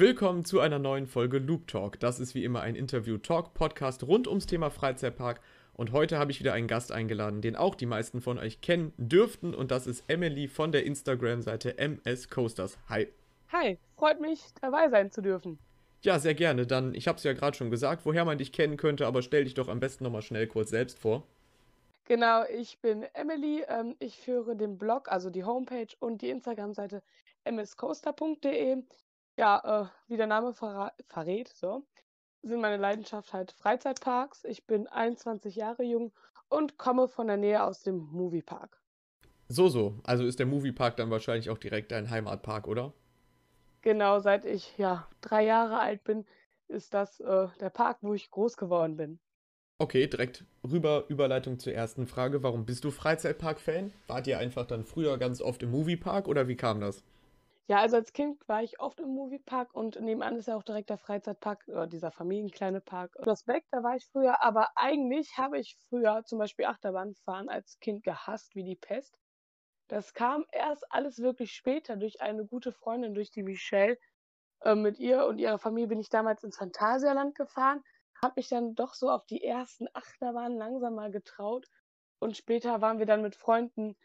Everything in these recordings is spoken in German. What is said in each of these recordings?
Willkommen zu einer neuen Folge Loop Talk. Das ist wie immer ein Interview-Talk-Podcast rund ums Thema Freizeitpark. Und heute habe ich wieder einen Gast eingeladen, den auch die meisten von euch kennen dürften. Und das ist Emily von der Instagram-Seite MS Coasters. Hi. Hi, freut mich, dabei sein zu dürfen. Ja, sehr gerne. Dann, ich habe es ja gerade schon gesagt, woher man dich kennen könnte, aber stell dich doch am besten nochmal schnell kurz selbst vor. Genau, ich bin Emily. Ähm, ich führe den Blog, also die Homepage und die Instagram-Seite mscoaster.de ja, äh, wie der Name verrät, so, sind meine Leidenschaft halt Freizeitparks. Ich bin 21 Jahre jung und komme von der Nähe aus dem Moviepark. So, so. Also ist der Moviepark dann wahrscheinlich auch direkt dein Heimatpark, oder? Genau, seit ich ja drei Jahre alt bin, ist das äh, der Park, wo ich groß geworden bin. Okay, direkt rüber Überleitung zur ersten Frage. Warum bist du Freizeitpark-Fan? Wart ihr einfach dann früher ganz oft im Moviepark oder wie kam das? Ja, also als Kind war ich oft im Moviepark und nebenan ist ja auch direkt der Freizeitpark, oder dieser familienkleine Park. Das Beck, da war ich früher, aber eigentlich habe ich früher zum Beispiel Achterbahnfahren als Kind gehasst wie die Pest. Das kam erst alles wirklich später durch eine gute Freundin, durch die Michelle. Äh, mit ihr und ihrer Familie bin ich damals ins Phantasialand gefahren, habe mich dann doch so auf die ersten Achterbahnen langsam mal getraut und später waren wir dann mit Freunden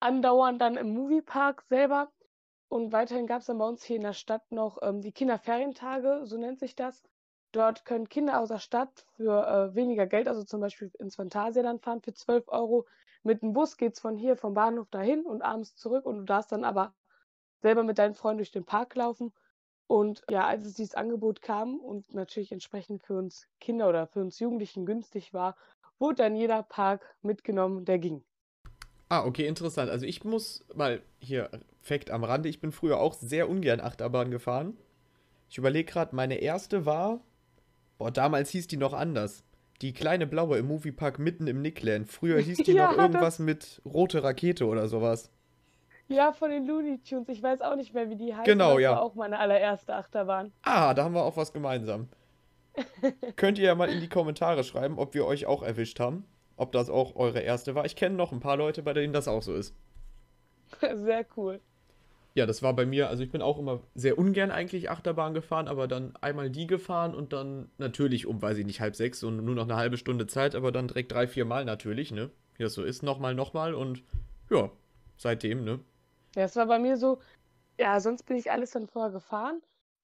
andauernd dann im Moviepark selber und weiterhin gab es dann bei uns hier in der Stadt noch ähm, die Kinderferientage, so nennt sich das. Dort können Kinder aus der Stadt für äh, weniger Geld, also zum Beispiel ins Phantasialand fahren für 12 Euro. Mit dem Bus geht es von hier vom Bahnhof dahin und abends zurück und du darfst dann aber selber mit deinen Freunden durch den Park laufen. Und ja, als es dieses Angebot kam und natürlich entsprechend für uns Kinder oder für uns Jugendlichen günstig war, wurde dann jeder Park mitgenommen, der ging. Ah, okay, interessant. Also ich muss mal hier Fact am Rande, ich bin früher auch sehr ungern Achterbahn gefahren. Ich überlege gerade, meine erste war, boah, damals hieß die noch anders. Die kleine blaue im Moviepark mitten im Nickland. Früher hieß die ja, noch irgendwas das... mit rote Rakete oder sowas. Ja, von den Looney Tunes. Ich weiß auch nicht mehr, wie die heißt. Genau, das ja. Das war auch meine allererste Achterbahn. Ah, da haben wir auch was gemeinsam. Könnt ihr ja mal in die Kommentare schreiben, ob wir euch auch erwischt haben ob das auch eure erste war. Ich kenne noch ein paar Leute, bei denen das auch so ist. Sehr cool. Ja, das war bei mir, also ich bin auch immer sehr ungern eigentlich Achterbahn gefahren, aber dann einmal die gefahren und dann natürlich um, weiß ich nicht, halb sechs und nur noch eine halbe Stunde Zeit, aber dann direkt drei, vier Mal natürlich, ne? Wie das so ist, nochmal, nochmal und ja, seitdem, ne? Ja, es war bei mir so, ja, sonst bin ich alles dann vorher gefahren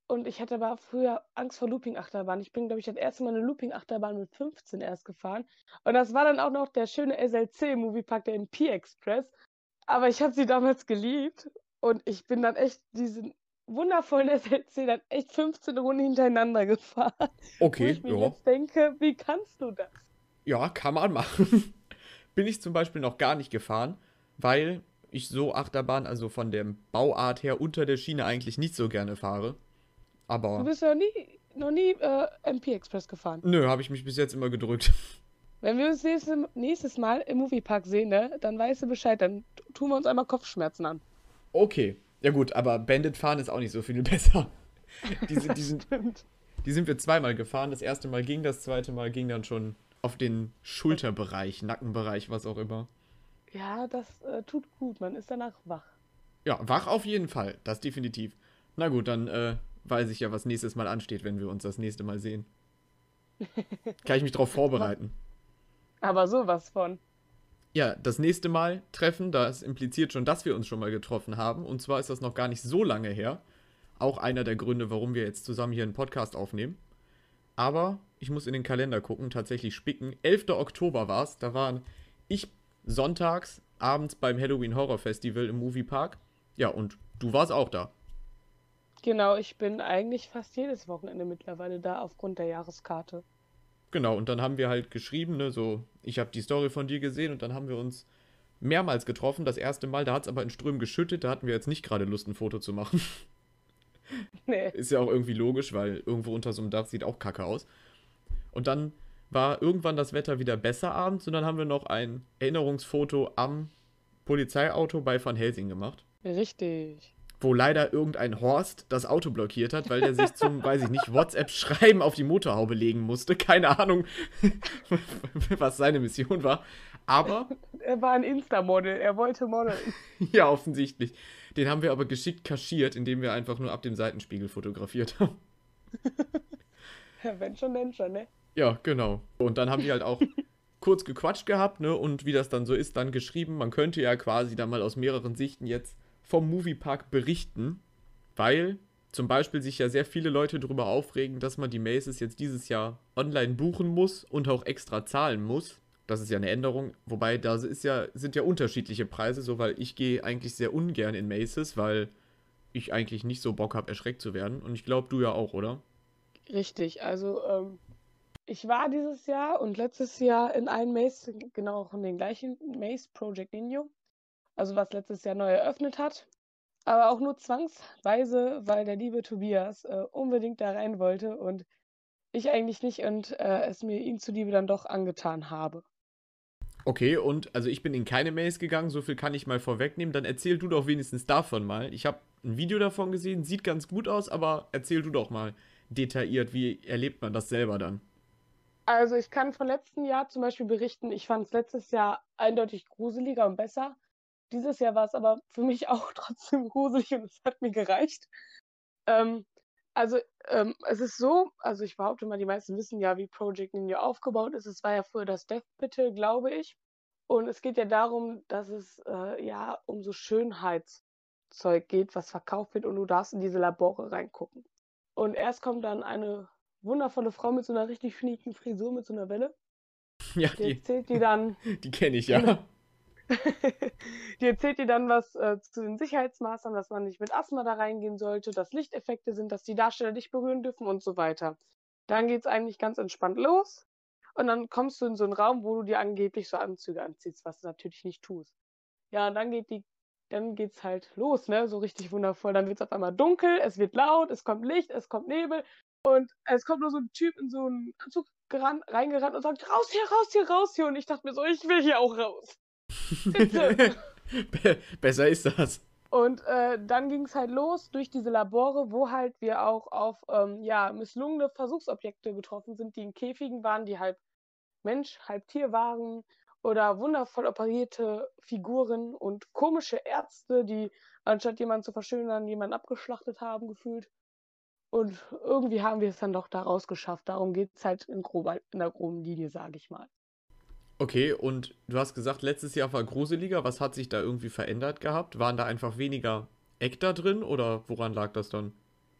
und ich hatte aber früher Angst vor Looping-Achterbahn. Ich bin, glaube ich, das erste Mal eine Looping-Achterbahn mit 15 erst gefahren. Und das war dann auch noch der schöne SLC-Moviepark, der MP Express. Aber ich habe sie damals geliebt. Und ich bin dann echt diesen wundervollen SLC dann echt 15 Runden hintereinander gefahren. Okay, wo ich mir ja. jetzt denke, wie kannst du das? Ja, kann man machen. bin ich zum Beispiel noch gar nicht gefahren, weil ich so Achterbahn, also von der Bauart her unter der Schiene eigentlich nicht so gerne fahre. Aber. Du bist ja nie, noch nie äh, MP Express gefahren. Nö, habe ich mich bis jetzt immer gedrückt. Wenn wir uns nächstes, nächstes Mal im Moviepark sehen, ne, dann weißt du Bescheid, dann tun wir uns einmal Kopfschmerzen an. Okay. Ja gut, aber Bandit fahren ist auch nicht so viel besser. Die sind, die sind, die sind wir zweimal gefahren. Das erste Mal ging, das zweite Mal ging dann schon auf den Schulterbereich, Nackenbereich, was auch immer. Ja, das äh, tut gut. Man ist danach wach. Ja, wach auf jeden Fall. Das definitiv. Na gut, dann äh, weiß ich ja, was nächstes Mal ansteht, wenn wir uns das nächste Mal sehen. Kann ich mich darauf vorbereiten. Aber sowas von. Ja, das nächste Mal treffen, das impliziert schon, dass wir uns schon mal getroffen haben. Und zwar ist das noch gar nicht so lange her. Auch einer der Gründe, warum wir jetzt zusammen hier einen Podcast aufnehmen. Aber ich muss in den Kalender gucken, tatsächlich spicken. 11. Oktober war es. Da waren ich sonntags abends beim Halloween Horror Festival im Moviepark. Ja, und du warst auch da. Genau, ich bin eigentlich fast jedes Wochenende mittlerweile da aufgrund der Jahreskarte. Genau, und dann haben wir halt geschrieben, ne, so, ich habe die Story von dir gesehen und dann haben wir uns mehrmals getroffen. Das erste Mal, da hat es aber in Strömen geschüttet, da hatten wir jetzt nicht gerade Lust, ein Foto zu machen. Nee. Ist ja auch irgendwie logisch, weil irgendwo unter so einem Dach sieht auch kacke aus. Und dann war irgendwann das Wetter wieder besser abends und dann haben wir noch ein Erinnerungsfoto am Polizeiauto bei Van Helsing gemacht. Richtig wo leider irgendein Horst das Auto blockiert hat, weil der sich zum, weiß ich nicht, WhatsApp-Schreiben auf die Motorhaube legen musste. Keine Ahnung, was seine Mission war. Aber. er war ein Insta-Model, er wollte modeln. ja, offensichtlich. Den haben wir aber geschickt kaschiert, indem wir einfach nur ab dem Seitenspiegel fotografiert haben. Wenn schon, denn schon, ne? Ja, genau. Und dann haben die halt auch kurz gequatscht gehabt, ne? Und wie das dann so ist, dann geschrieben, man könnte ja quasi da mal aus mehreren Sichten jetzt vom Moviepark berichten, weil zum Beispiel sich ja sehr viele Leute darüber aufregen, dass man die Maces jetzt dieses Jahr online buchen muss und auch extra zahlen muss. Das ist ja eine Änderung, wobei da ist ja, sind ja unterschiedliche Preise, so weil ich gehe eigentlich sehr ungern in Maces, weil ich eigentlich nicht so Bock habe, erschreckt zu werden. Und ich glaube, du ja auch, oder? Richtig, also ähm, ich war dieses Jahr und letztes Jahr in einem Maze, genau auch in den gleichen Maze Project Nino, also was letztes Jahr neu eröffnet hat, aber auch nur zwangsweise, weil der liebe Tobias äh, unbedingt da rein wollte und ich eigentlich nicht und äh, es mir ihm zuliebe dann doch angetan habe. Okay, und also ich bin in keine Maze gegangen, so viel kann ich mal vorwegnehmen. Dann erzähl du doch wenigstens davon mal. Ich habe ein Video davon gesehen, sieht ganz gut aus, aber erzähl du doch mal detailliert, wie erlebt man das selber dann? Also ich kann von letzten Jahr zum Beispiel berichten, ich fand es letztes Jahr eindeutig gruseliger und besser. Dieses Jahr war es aber für mich auch trotzdem gruselig und es hat mir gereicht. Ähm, also ähm, es ist so, also ich behaupte mal, die meisten wissen ja, wie Project Ninja aufgebaut ist. Es war ja früher das Death Bitte, glaube ich. Und es geht ja darum, dass es äh, ja um so Schönheitszeug geht, was verkauft wird und du darfst in diese Labore reingucken. Und erst kommt dann eine wundervolle Frau mit so einer richtig schnieken Frisur, mit so einer Welle. Ja, die, die erzählt dir dann. Die kenne ich ja. die erzählt dir dann was äh, zu den Sicherheitsmaßnahmen, dass man nicht mit Asthma da reingehen sollte, dass Lichteffekte sind, dass die Darsteller dich berühren dürfen und so weiter. Dann geht es eigentlich ganz entspannt los. Und dann kommst du in so einen Raum, wo du dir angeblich so Anzüge anziehst, was du natürlich nicht tust. Ja, und dann geht die, dann geht's halt los, ne? So richtig wundervoll. Dann wird es auf einmal dunkel, es wird laut, es kommt Licht, es kommt Nebel und es kommt nur so ein Typ in so einen Anzug gerannt, reingerannt und sagt, raus hier, raus hier, raus hier. Und ich dachte mir so, ich will hier auch raus. Besser ist das. Und äh, dann ging es halt los durch diese Labore, wo halt wir auch auf ähm, ja, misslungene Versuchsobjekte getroffen sind, die in Käfigen waren, die halb Mensch, halb Tier waren. Oder wundervoll operierte Figuren und komische Ärzte, die anstatt jemanden zu verschönern, jemanden abgeschlachtet haben, gefühlt. Und irgendwie haben wir es dann doch daraus geschafft. Darum geht es halt in, grober, in der groben Linie, sage ich mal. Okay, und du hast gesagt, letztes Jahr war gruseliger. Was hat sich da irgendwie verändert gehabt? Waren da einfach weniger Eck da drin oder woran lag das dann?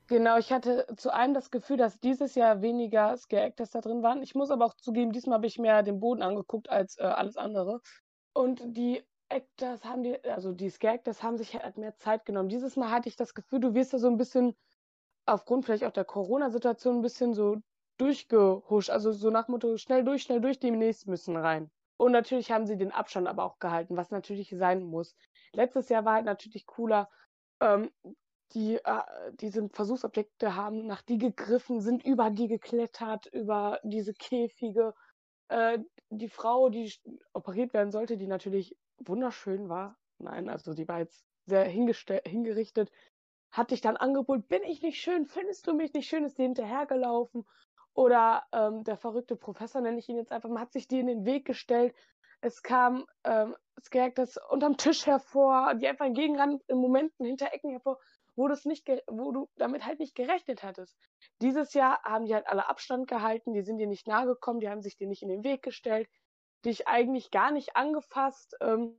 Genau, ich hatte zu einem das Gefühl, dass dieses Jahr weniger Scare-Actors da drin waren. Ich muss aber auch zugeben, diesmal habe ich mehr den Boden angeguckt als äh, alles andere. Und die Actors haben die, also die Scare-Actors haben sich halt mehr Zeit genommen. Dieses Mal hatte ich das Gefühl, du wirst da so ein bisschen aufgrund vielleicht auch der Corona-Situation ein bisschen so durchgehuscht. Also so nach Motto, schnell durch, schnell durch, die nächsten müssen rein. Und natürlich haben sie den Abstand aber auch gehalten, was natürlich sein muss. Letztes Jahr war halt natürlich cooler. Ähm, die, äh, diese Versuchsobjekte haben nach die gegriffen, sind über die geklettert, über diese Käfige. Äh, die Frau, die operiert werden sollte, die natürlich wunderschön war. Nein, also die war jetzt sehr hingerichtet, hat dich dann angeboten, bin ich nicht schön, findest du mich nicht schön, ist dir hinterhergelaufen. Oder ähm, der verrückte Professor, nenne ich ihn jetzt einfach mal, hat sich dir in den Weg gestellt. Es kam ähm, das unterm Tisch hervor, die einfach entgegenran in Momenten hinter Ecken hervor, wo, nicht wo du damit halt nicht gerechnet hattest. Dieses Jahr haben die halt alle Abstand gehalten, die sind dir nicht nahe gekommen, die haben sich dir nicht in den Weg gestellt, dich eigentlich gar nicht angefasst. Ähm,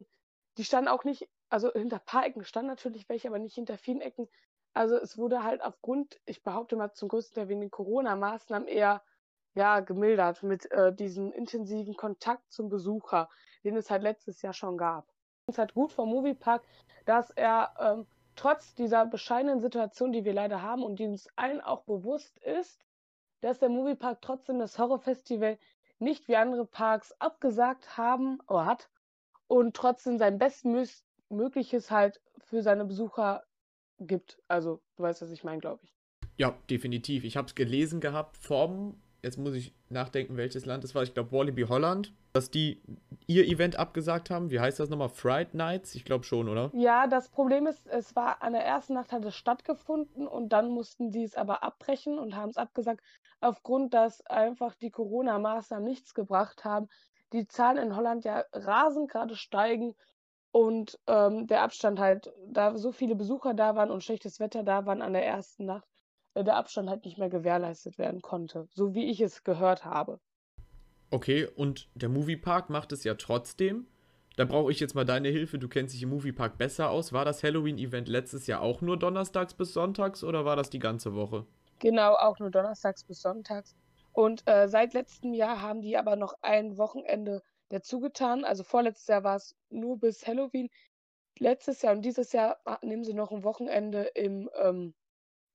die standen auch nicht, also hinter ein paar Ecken standen natürlich welche, aber nicht hinter vielen Ecken. Also es wurde halt aufgrund, ich behaupte mal zum größten Teil wegen den Corona-Maßnahmen eher ja, gemildert mit äh, diesem intensiven Kontakt zum Besucher, den es halt letztes Jahr schon gab. Es halt gut vom Moviepark, dass er ähm, trotz dieser bescheidenen Situation, die wir leider haben und die uns allen auch bewusst ist, dass der Moviepark trotzdem das Horrorfestival nicht wie andere Parks abgesagt haben oder hat und trotzdem sein Bestmögliches halt für seine Besucher gibt. Also, du weißt, was ich meine, glaube ich. Ja, definitiv. Ich habe es gelesen gehabt vom, jetzt muss ich nachdenken, welches Land es war. Ich glaube, Wallaby Holland, dass die ihr Event abgesagt haben. Wie heißt das nochmal? Fright Nights? Ich glaube schon, oder? Ja, das Problem ist, es war an der ersten Nacht hat es stattgefunden und dann mussten sie es aber abbrechen und haben es abgesagt, aufgrund, dass einfach die Corona-Maßnahmen nichts gebracht haben. die Zahlen in Holland ja rasend gerade steigen und ähm, der Abstand halt, da so viele Besucher da waren und schlechtes Wetter da waren an der ersten Nacht, äh, der Abstand halt nicht mehr gewährleistet werden konnte, so wie ich es gehört habe. Okay, und der Moviepark macht es ja trotzdem. Da brauche ich jetzt mal deine Hilfe. Du kennst dich im Moviepark besser aus. War das Halloween-Event letztes Jahr auch nur donnerstags bis sonntags oder war das die ganze Woche? Genau, auch nur donnerstags bis sonntags. Und äh, seit letztem Jahr haben die aber noch ein Wochenende dazugetan. Also vorletztes Jahr war es nur bis Halloween. Letztes Jahr und dieses Jahr nehmen sie noch ein Wochenende im ähm,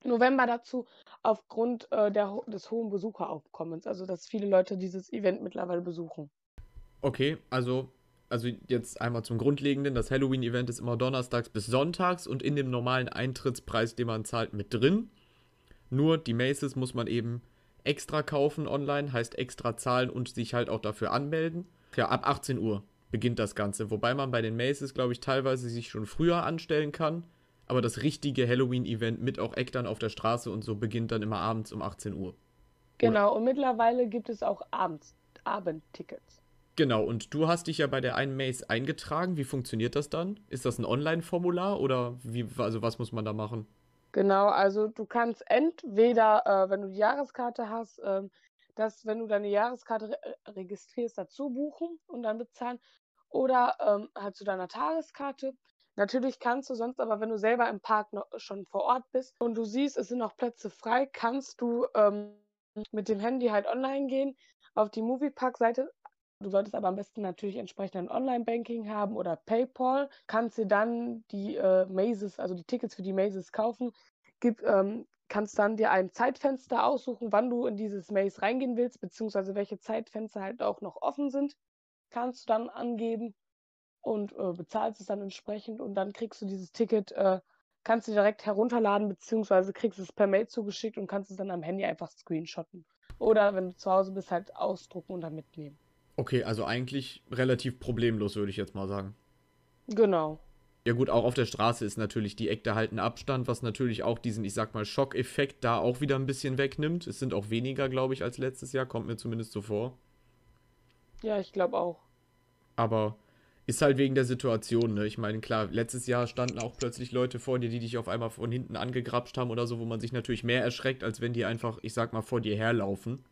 November dazu, aufgrund äh, der, des hohen Besucheraufkommens. Also, dass viele Leute dieses Event mittlerweile besuchen. Okay, also, also jetzt einmal zum Grundlegenden. Das Halloween-Event ist immer donnerstags bis sonntags und in dem normalen Eintrittspreis, den man zahlt, mit drin. Nur die Maces muss man eben extra kaufen online, heißt extra zahlen und sich halt auch dafür anmelden. Ja, ab 18 Uhr beginnt das Ganze. Wobei man bei den Maces, glaube ich, teilweise sich schon früher anstellen kann. Aber das richtige Halloween-Event mit auch Eckern auf der Straße und so beginnt dann immer abends um 18 Uhr. Genau, Oder? und mittlerweile gibt es auch abends, Abendtickets. Genau, und du hast dich ja bei der einen Maze eingetragen. Wie funktioniert das dann? Ist das ein Online-Formular oder wie, also was muss man da machen? Genau, also du kannst entweder, äh, wenn du die Jahreskarte hast, äh, das, wenn du deine Jahreskarte re äh, registrierst, dazu buchen und dann bezahlen. Oder ähm, halt zu deiner Tageskarte. Natürlich kannst du sonst, aber wenn du selber im Park noch, schon vor Ort bist und du siehst, es sind noch Plätze frei, kannst du ähm, mit dem Handy halt online gehen auf die Moviepark-Seite Du solltest aber am besten natürlich entsprechend ein Online-Banking haben oder PayPal. Kannst dir dann die äh, Mazes, also die Tickets für die Mazes kaufen. Gib, ähm, kannst dann dir ein Zeitfenster aussuchen, wann du in dieses Maze reingehen willst, beziehungsweise welche Zeitfenster halt auch noch offen sind. Kannst du dann angeben und äh, bezahlst es dann entsprechend und dann kriegst du dieses Ticket, äh, kannst du direkt herunterladen, beziehungsweise kriegst es per Mail zugeschickt und kannst es dann am Handy einfach screenshotten. Oder wenn du zu Hause bist, halt ausdrucken und dann mitnehmen. Okay, also eigentlich relativ problemlos, würde ich jetzt mal sagen. Genau. Ja gut, auch auf der Straße ist natürlich die Eckte halten Abstand, was natürlich auch diesen, ich sag mal, Schockeffekt da auch wieder ein bisschen wegnimmt. Es sind auch weniger, glaube ich, als letztes Jahr, kommt mir zumindest so vor. Ja, ich glaube auch. Aber ist halt wegen der Situation, ne? Ich meine, klar, letztes Jahr standen auch plötzlich Leute vor dir, die dich auf einmal von hinten angegrapscht haben oder so, wo man sich natürlich mehr erschreckt, als wenn die einfach, ich sag mal, vor dir herlaufen.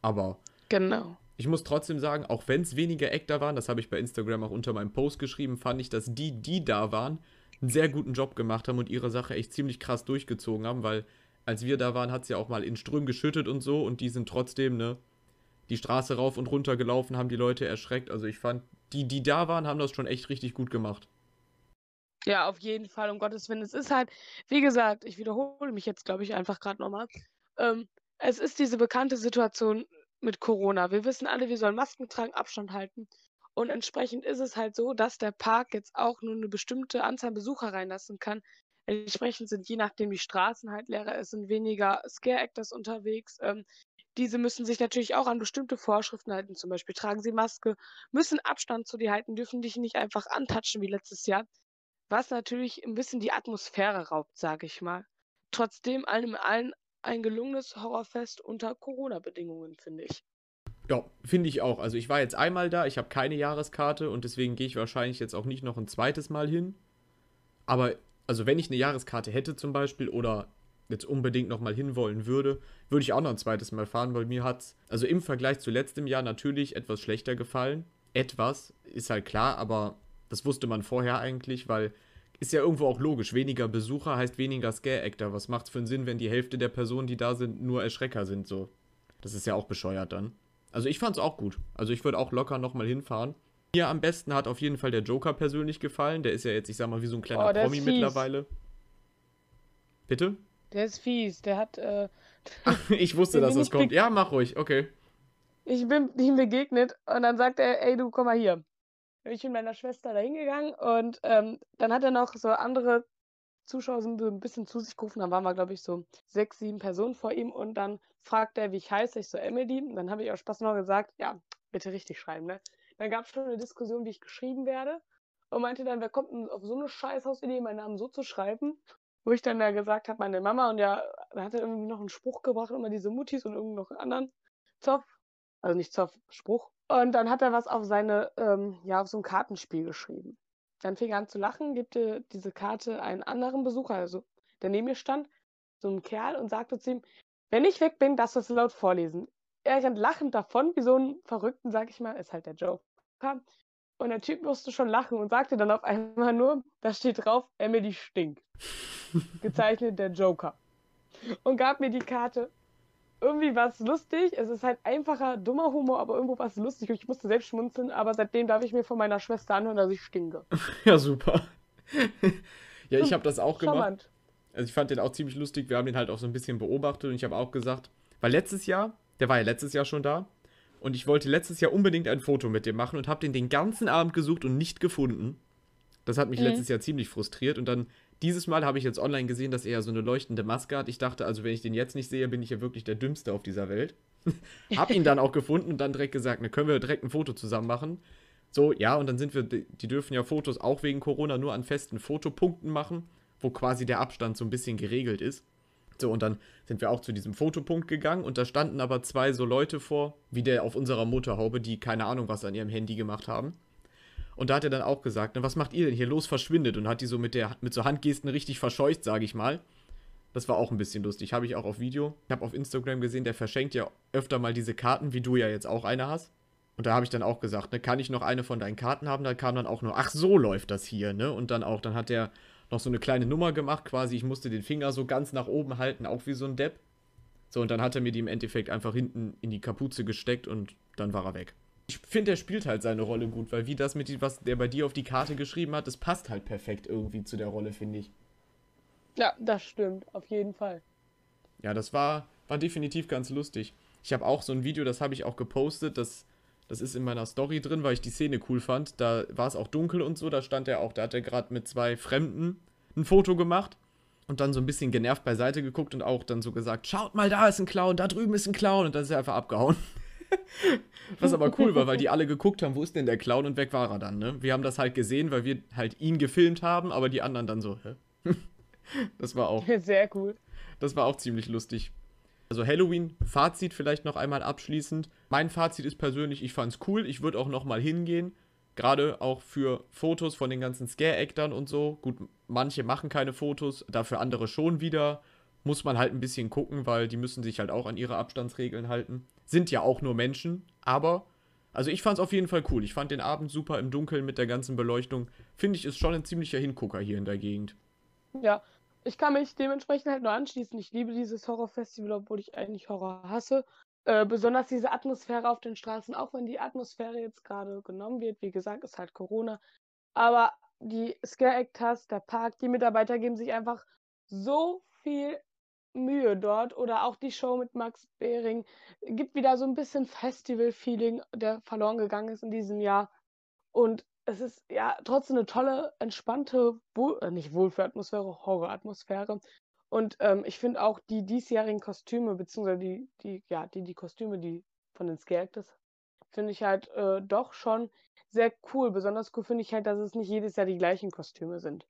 Aber. Genau. Ich muss trotzdem sagen, auch wenn es weniger Actor waren, das habe ich bei Instagram auch unter meinem Post geschrieben, fand ich, dass die, die da waren, einen sehr guten Job gemacht haben und ihre Sache echt ziemlich krass durchgezogen haben, weil als wir da waren, hat es ja auch mal in Strömen geschüttet und so und die sind trotzdem, ne, die Straße rauf und runter gelaufen, haben die Leute erschreckt. Also ich fand, die, die da waren, haben das schon echt richtig gut gemacht. Ja, auf jeden Fall, um Gottes Willen. Es ist halt, wie gesagt, ich wiederhole mich jetzt, glaube ich, einfach gerade nochmal. Ähm, es ist diese bekannte Situation, mit Corona. Wir wissen alle, wir sollen Masken tragen, Abstand halten. Und entsprechend ist es halt so, dass der Park jetzt auch nur eine bestimmte Anzahl Besucher reinlassen kann. Entsprechend sind je nachdem die Straßen halt leerer, es sind weniger Scare-Actors unterwegs. Ähm, diese müssen sich natürlich auch an bestimmte Vorschriften halten. Zum Beispiel tragen sie Maske, müssen Abstand zu dir halten, dürfen dich nicht einfach antatschen wie letztes Jahr. Was natürlich ein bisschen die Atmosphäre raubt, sage ich mal. Trotzdem, allem allen ein gelungenes Horrorfest unter Corona-Bedingungen, finde ich. Ja, finde ich auch. Also ich war jetzt einmal da, ich habe keine Jahreskarte und deswegen gehe ich wahrscheinlich jetzt auch nicht noch ein zweites Mal hin. Aber, also wenn ich eine Jahreskarte hätte zum Beispiel oder jetzt unbedingt noch mal hinwollen würde, würde ich auch noch ein zweites Mal fahren, weil mir hat es, also im Vergleich zu letztem Jahr natürlich etwas schlechter gefallen. Etwas, ist halt klar, aber das wusste man vorher eigentlich, weil ist ja irgendwo auch logisch. Weniger Besucher heißt weniger Scare-Actor. Was macht's für einen Sinn, wenn die Hälfte der Personen, die da sind, nur Erschrecker sind, so? Das ist ja auch bescheuert dann. Also ich fand's auch gut. Also ich würde auch locker nochmal hinfahren. Mir am besten hat auf jeden Fall der Joker persönlich gefallen. Der ist ja jetzt, ich sag mal, wie so ein kleiner oh, Promi mittlerweile. Bitte? Der ist fies. Der hat. Äh, ich wusste, dass das kommt. Ja, mach ruhig, okay. Ich bin ihm begegnet und dann sagt er, ey, du komm mal hier bin ich mit meiner Schwester da hingegangen und ähm, dann hat er noch so andere Zuschauer so ein bisschen zu sich gerufen. Dann waren wir, glaube ich, so sechs, sieben Personen vor ihm und dann fragt er, wie ich heiße. Ich so, Emily. Und dann habe ich auch Spaß noch gesagt, ja, bitte richtig schreiben, ne? Dann gab es schon eine Diskussion, wie ich geschrieben werde und meinte dann, wer kommt denn auf so eine Scheißhausidee, meinen Namen so zu schreiben? Wo ich dann ja gesagt habe, meine Mama und ja, da hat er irgendwie noch einen Spruch gebracht, immer diese Mutis und irgendwie noch einen anderen Zoff. Also nicht Zoff, Spruch. Und dann hat er was auf seine, ähm, ja, auf so ein Kartenspiel geschrieben. Dann fing er an zu lachen, lebte diese Karte einen anderen Besucher, also der neben mir stand, so ein Kerl, und sagte zu ihm, wenn ich weg bin, darfst du es laut vorlesen. Er rennt lachend davon, wie so ein Verrückten, sag ich mal, ist halt der Joker. Und der Typ musste schon lachen und sagte dann auf einmal nur, da steht drauf, Emily stinkt. Gezeichnet der Joker. Und gab mir die Karte. Irgendwie war es lustig. Es ist halt einfacher, dummer Humor, aber irgendwo war es lustig. Und ich musste selbst schmunzeln, aber seitdem darf ich mir von meiner Schwester anhören, dass ich stinke. Ja, super. ja, ich habe das auch gemacht. Charmant. Also ich fand den auch ziemlich lustig. Wir haben den halt auch so ein bisschen beobachtet und ich habe auch gesagt, weil letztes Jahr, der war ja letztes Jahr schon da, und ich wollte letztes Jahr unbedingt ein Foto mit dem machen und habe den den ganzen Abend gesucht und nicht gefunden. Das hat mich mhm. letztes Jahr ziemlich frustriert und dann dieses Mal habe ich jetzt online gesehen, dass er so eine leuchtende Maske hat. Ich dachte also, wenn ich den jetzt nicht sehe, bin ich ja wirklich der Dümmste auf dieser Welt. hab ihn dann auch gefunden und dann direkt gesagt, ne, können wir direkt ein Foto zusammen machen. So, ja, und dann sind wir, die dürfen ja Fotos auch wegen Corona nur an festen Fotopunkten machen, wo quasi der Abstand so ein bisschen geregelt ist. So, und dann sind wir auch zu diesem Fotopunkt gegangen und da standen aber zwei so Leute vor, wie der auf unserer Motorhaube, die keine Ahnung was an ihrem Handy gemacht haben. Und da hat er dann auch gesagt, was macht ihr denn hier? Los, verschwindet. Und hat die so mit, der, mit so Handgesten richtig verscheucht, sage ich mal. Das war auch ein bisschen lustig. Habe ich auch auf Video. Ich habe auf Instagram gesehen, der verschenkt ja öfter mal diese Karten, wie du ja jetzt auch eine hast. Und da habe ich dann auch gesagt, ne, kann ich noch eine von deinen Karten haben? Da kam dann auch nur, ach, so läuft das hier, ne? Und dann auch, dann hat er noch so eine kleine Nummer gemacht, quasi. Ich musste den Finger so ganz nach oben halten, auch wie so ein Depp. So, und dann hat er mir die im Endeffekt einfach hinten in die Kapuze gesteckt und dann war er weg ich finde, er spielt halt seine Rolle gut, weil wie das mit, was der bei dir auf die Karte geschrieben hat, das passt halt perfekt irgendwie zu der Rolle, finde ich. Ja, das stimmt, auf jeden Fall. Ja, das war, war definitiv ganz lustig. Ich habe auch so ein Video, das habe ich auch gepostet, das, das ist in meiner Story drin, weil ich die Szene cool fand. Da war es auch dunkel und so, da stand er auch, da hat er gerade mit zwei Fremden ein Foto gemacht und dann so ein bisschen genervt beiseite geguckt und auch dann so gesagt, schaut mal, da ist ein Clown, da drüben ist ein Clown und dann ist er einfach abgehauen. Was aber cool war, weil die alle geguckt haben, wo ist denn der Clown und weg war er dann, ne? Wir haben das halt gesehen, weil wir halt ihn gefilmt haben, aber die anderen dann so, hä? Das war auch. Sehr cool. Das war auch ziemlich lustig. Also Halloween, Fazit vielleicht noch einmal abschließend. Mein Fazit ist persönlich, ich fand's cool. Ich würde auch noch mal hingehen. Gerade auch für Fotos von den ganzen Scare-Actern und so. Gut, manche machen keine Fotos, dafür andere schon wieder. Muss man halt ein bisschen gucken, weil die müssen sich halt auch an ihre Abstandsregeln halten sind ja auch nur Menschen, aber also ich fand es auf jeden Fall cool. Ich fand den Abend super im Dunkeln mit der ganzen Beleuchtung. Finde ich, ist schon ein ziemlicher Hingucker hier in der Gegend. Ja, ich kann mich dementsprechend halt nur anschließen. Ich liebe dieses Horrorfestival, obwohl ich eigentlich Horror hasse. Äh, besonders diese Atmosphäre auf den Straßen, auch wenn die Atmosphäre jetzt gerade genommen wird. Wie gesagt, ist halt Corona. Aber die Scare Actors, der Park, die Mitarbeiter geben sich einfach so viel Mühe dort oder auch die Show mit Max Behring gibt wieder so ein bisschen Festival-Feeling, der verloren gegangen ist in diesem Jahr. Und es ist ja trotzdem eine tolle, entspannte, Wohl äh, nicht Wohlfühlatmosphäre, Horroratmosphäre. Und ähm, ich finde auch die diesjährigen Kostüme, beziehungsweise die, die, ja, die, die Kostüme, die von den Scare finde ich halt äh, doch schon sehr cool. Besonders cool finde ich halt, dass es nicht jedes Jahr die gleichen Kostüme sind.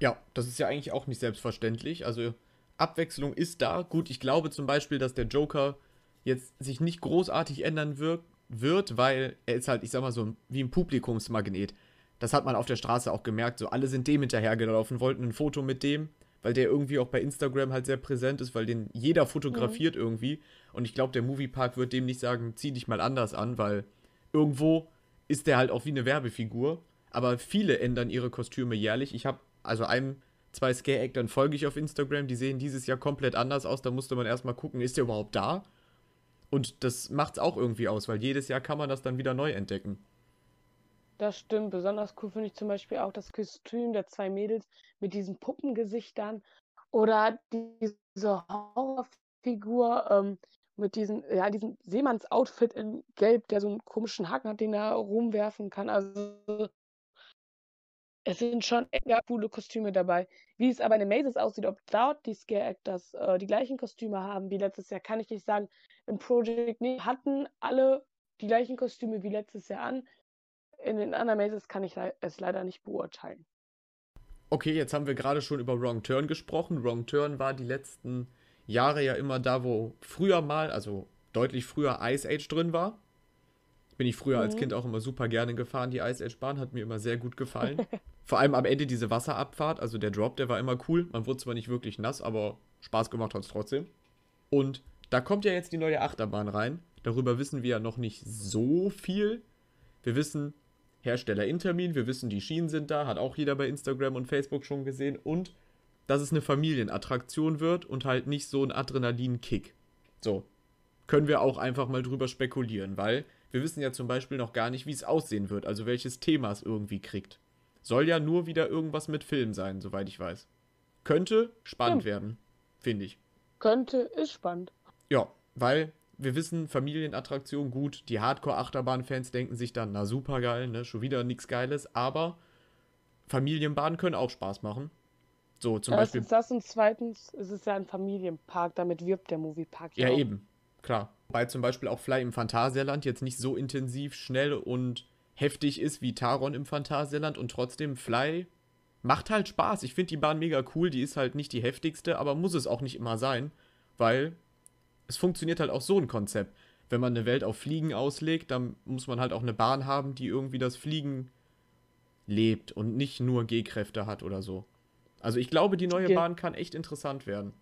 Ja, das ist ja eigentlich auch nicht selbstverständlich. Also Abwechslung ist da. Gut, ich glaube zum Beispiel, dass der Joker jetzt sich nicht großartig ändern wird, wird, weil er ist halt, ich sag mal so, wie ein Publikumsmagnet. Das hat man auf der Straße auch gemerkt. So, alle sind dem hinterhergelaufen, wollten ein Foto mit dem, weil der irgendwie auch bei Instagram halt sehr präsent ist, weil den jeder fotografiert mhm. irgendwie. Und ich glaube, der Moviepark wird dem nicht sagen, zieh dich mal anders an, weil irgendwo ist der halt auch wie eine Werbefigur. Aber viele ändern ihre Kostüme jährlich. Ich habe also einem zwei Scare-Actern folge ich auf Instagram, die sehen dieses Jahr komplett anders aus. Da musste man erstmal gucken, ist der überhaupt da? Und das macht es auch irgendwie aus, weil jedes Jahr kann man das dann wieder neu entdecken. Das stimmt. Besonders cool finde ich zum Beispiel auch das Kostüm der zwei Mädels mit diesen Puppengesichtern oder diese Horrorfigur ähm, mit diesem, ja, diesem Seemannsoutfit in Gelb, der so einen komischen Haken hat, den er rumwerfen kann. Also es sind schon eher coole Kostüme dabei. Wie es aber in den Mazes aussieht, ob dort die Scare Actors äh, die gleichen Kostüme haben wie letztes Jahr, kann ich nicht sagen. Im Project nee, hatten alle die gleichen Kostüme wie letztes Jahr an. In den anderen Mazes kann ich es leider nicht beurteilen. Okay, jetzt haben wir gerade schon über Wrong Turn gesprochen. Wrong Turn war die letzten Jahre ja immer da, wo früher mal, also deutlich früher Ice Age drin war. Bin ich früher mhm. als Kind auch immer super gerne gefahren. Die Ice Edge Bahn hat mir immer sehr gut gefallen. Vor allem am Ende diese Wasserabfahrt, also der Drop, der war immer cool. Man wurde zwar nicht wirklich nass, aber Spaß gemacht hat es trotzdem. Und da kommt ja jetzt die neue Achterbahn rein. Darüber wissen wir ja noch nicht so viel. Wir wissen, Hersteller Intermin, wir wissen, die Schienen sind da, hat auch jeder bei Instagram und Facebook schon gesehen. Und dass es eine Familienattraktion wird und halt nicht so ein Adrenalin-Kick. So. Können wir auch einfach mal drüber spekulieren, weil wir wissen ja zum Beispiel noch gar nicht, wie es aussehen wird, also welches Thema es irgendwie kriegt. Soll ja nur wieder irgendwas mit Film sein, soweit ich weiß. Könnte spannend hm. werden, finde ich. Könnte, ist spannend. Ja, weil wir wissen, Familienattraktion gut. Die Hardcore-Achterbahn-Fans denken sich dann, na super geil, ne? Schon wieder nichts Geiles. Aber Familienbahnen können auch Spaß machen. So, zum Erstens Beispiel. das und zweitens ist es ja ein Familienpark, damit wirbt der Moviepark ja. Ja, auch. eben, klar. Weil zum Beispiel auch Fly im Phantasialand jetzt nicht so intensiv, schnell und heftig ist wie Taron im Phantasialand und trotzdem Fly macht halt Spaß. Ich finde die Bahn mega cool, die ist halt nicht die heftigste, aber muss es auch nicht immer sein, weil es funktioniert halt auch so ein Konzept. Wenn man eine Welt auf Fliegen auslegt, dann muss man halt auch eine Bahn haben, die irgendwie das Fliegen lebt und nicht nur G-Kräfte hat oder so. Also ich glaube, die neue Bahn kann echt interessant werden.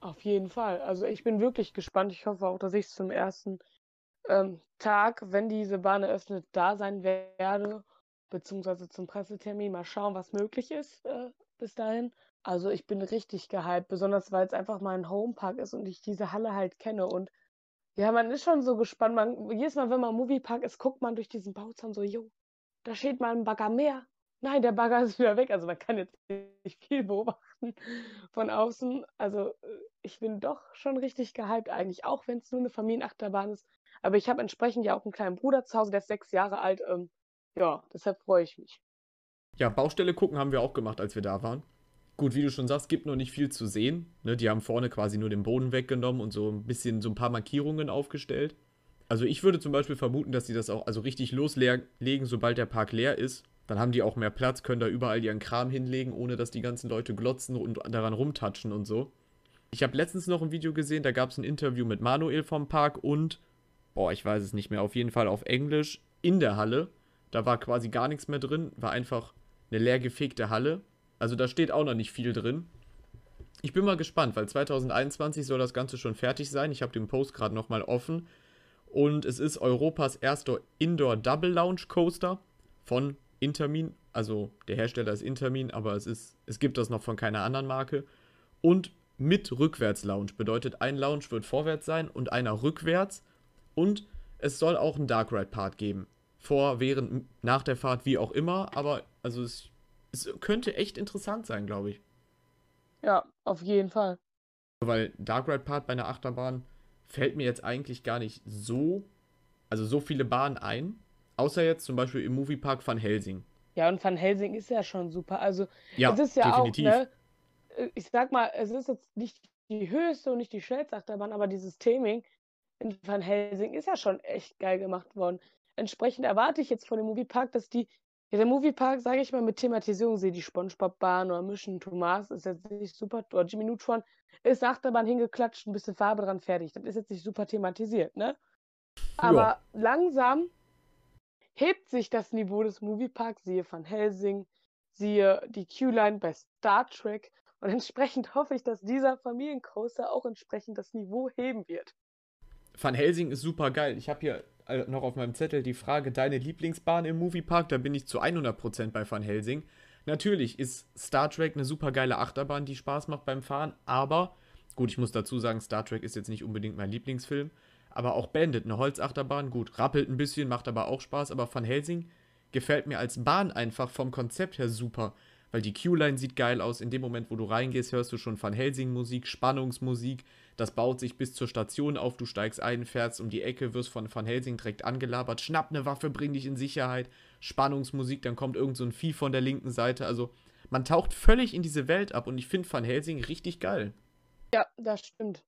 Auf jeden Fall. Also ich bin wirklich gespannt. Ich hoffe auch, dass ich zum ersten ähm, Tag, wenn diese Bahn eröffnet, da sein werde, beziehungsweise zum Pressetermin. Mal schauen, was möglich ist äh, bis dahin. Also ich bin richtig gehypt, besonders weil es einfach mein Homepark ist und ich diese Halle halt kenne. Und ja, man ist schon so gespannt. Man, jedes Mal, wenn man im Moviepark ist, guckt man durch diesen Bauzaun so, jo, da steht mal ein Bagger mehr. Nein, der Bagger ist wieder weg. Also man kann jetzt nicht viel beobachten von außen. Also äh, ich bin doch schon richtig gehypt eigentlich, auch wenn es nur eine Familienachterbahn ist. Aber ich habe entsprechend ja auch einen kleinen Bruder zu Hause, der ist sechs Jahre alt. Ähm, ja, deshalb freue ich mich. Ja, Baustelle gucken haben wir auch gemacht, als wir da waren. Gut, wie du schon sagst, gibt noch nicht viel zu sehen. Ne, die haben vorne quasi nur den Boden weggenommen und so ein bisschen so ein paar Markierungen aufgestellt. Also ich würde zum Beispiel vermuten, dass sie das auch also richtig loslegen, sobald der Park leer ist. Dann haben die auch mehr Platz, können da überall ihren Kram hinlegen, ohne dass die ganzen Leute glotzen und daran rumtatschen und so. Ich habe letztens noch ein Video gesehen, da gab es ein Interview mit Manuel vom Park und, boah, ich weiß es nicht mehr, auf jeden Fall auf Englisch in der Halle. Da war quasi gar nichts mehr drin, war einfach eine leer gefegte Halle also da steht auch noch nicht viel drin. Ich bin mal gespannt, weil 2021 soll das Ganze schon fertig sein. Ich habe den Post gerade nochmal offen. Und es ist Europas erster Indoor Double Lounge Coaster von Intermin. Also der Hersteller ist Intermin, aber es, ist, es gibt das noch von keiner anderen Marke. Und mit Rückwärts-Lounge. Bedeutet, ein Lounge wird vorwärts sein und einer rückwärts. Und es soll auch einen Dark Ride-Part geben. Vor, während, nach der Fahrt, wie auch immer. Aber also es es könnte echt interessant sein, glaube ich. Ja, auf jeden Fall. Weil Dark Ride Part bei einer Achterbahn fällt mir jetzt eigentlich gar nicht so, also so viele Bahnen ein. Außer jetzt zum Beispiel im Moviepark Van Helsing. Ja, und Van Helsing ist ja schon super. Also, ja, es ist ja definitiv. auch, ne, ich sag mal, es ist jetzt nicht die höchste und nicht die schnellste Achterbahn, aber dieses Theming in Van Helsing ist ja schon echt geil gemacht worden. Entsprechend erwarte ich jetzt von dem Moviepark, dass die ja, der Moviepark, sage ich mal, mit Thematisierung sehe die Spongebob-Bahn oder Mission Thomas ist jetzt nicht super, oder Jimmy Neutron ist Achterbahn hingeklatscht, ein bisschen Farbe dran, fertig. Das ist jetzt nicht super thematisiert, ne? Aber ja. langsam hebt sich das Niveau des Movieparks, siehe Van Helsing, siehe die Q-Line bei Star Trek und entsprechend hoffe ich, dass dieser Familiencoaster auch entsprechend das Niveau heben wird. Van Helsing ist super geil. Ich habe hier äh, noch auf meinem Zettel die Frage, deine Lieblingsbahn im Moviepark? Da bin ich zu 100% bei Van Helsing. Natürlich ist Star Trek eine super geile Achterbahn, die Spaß macht beim Fahren, aber gut, ich muss dazu sagen, Star Trek ist jetzt nicht unbedingt mein Lieblingsfilm, aber auch Bandit, eine Holzachterbahn, gut, rappelt ein bisschen, macht aber auch Spaß, aber Van Helsing gefällt mir als Bahn einfach vom Konzept her super, weil die Q-Line sieht geil aus, in dem Moment, wo du reingehst, hörst du schon Van Helsing Musik, Spannungsmusik, das baut sich bis zur Station auf. Du steigst ein, fährst um die Ecke, wirst von Van Helsing direkt angelabert. Schnapp eine Waffe, bring dich in Sicherheit. Spannungsmusik, dann kommt irgend so ein Vieh von der linken Seite. Also man taucht völlig in diese Welt ab und ich finde Van Helsing richtig geil. Ja, das stimmt.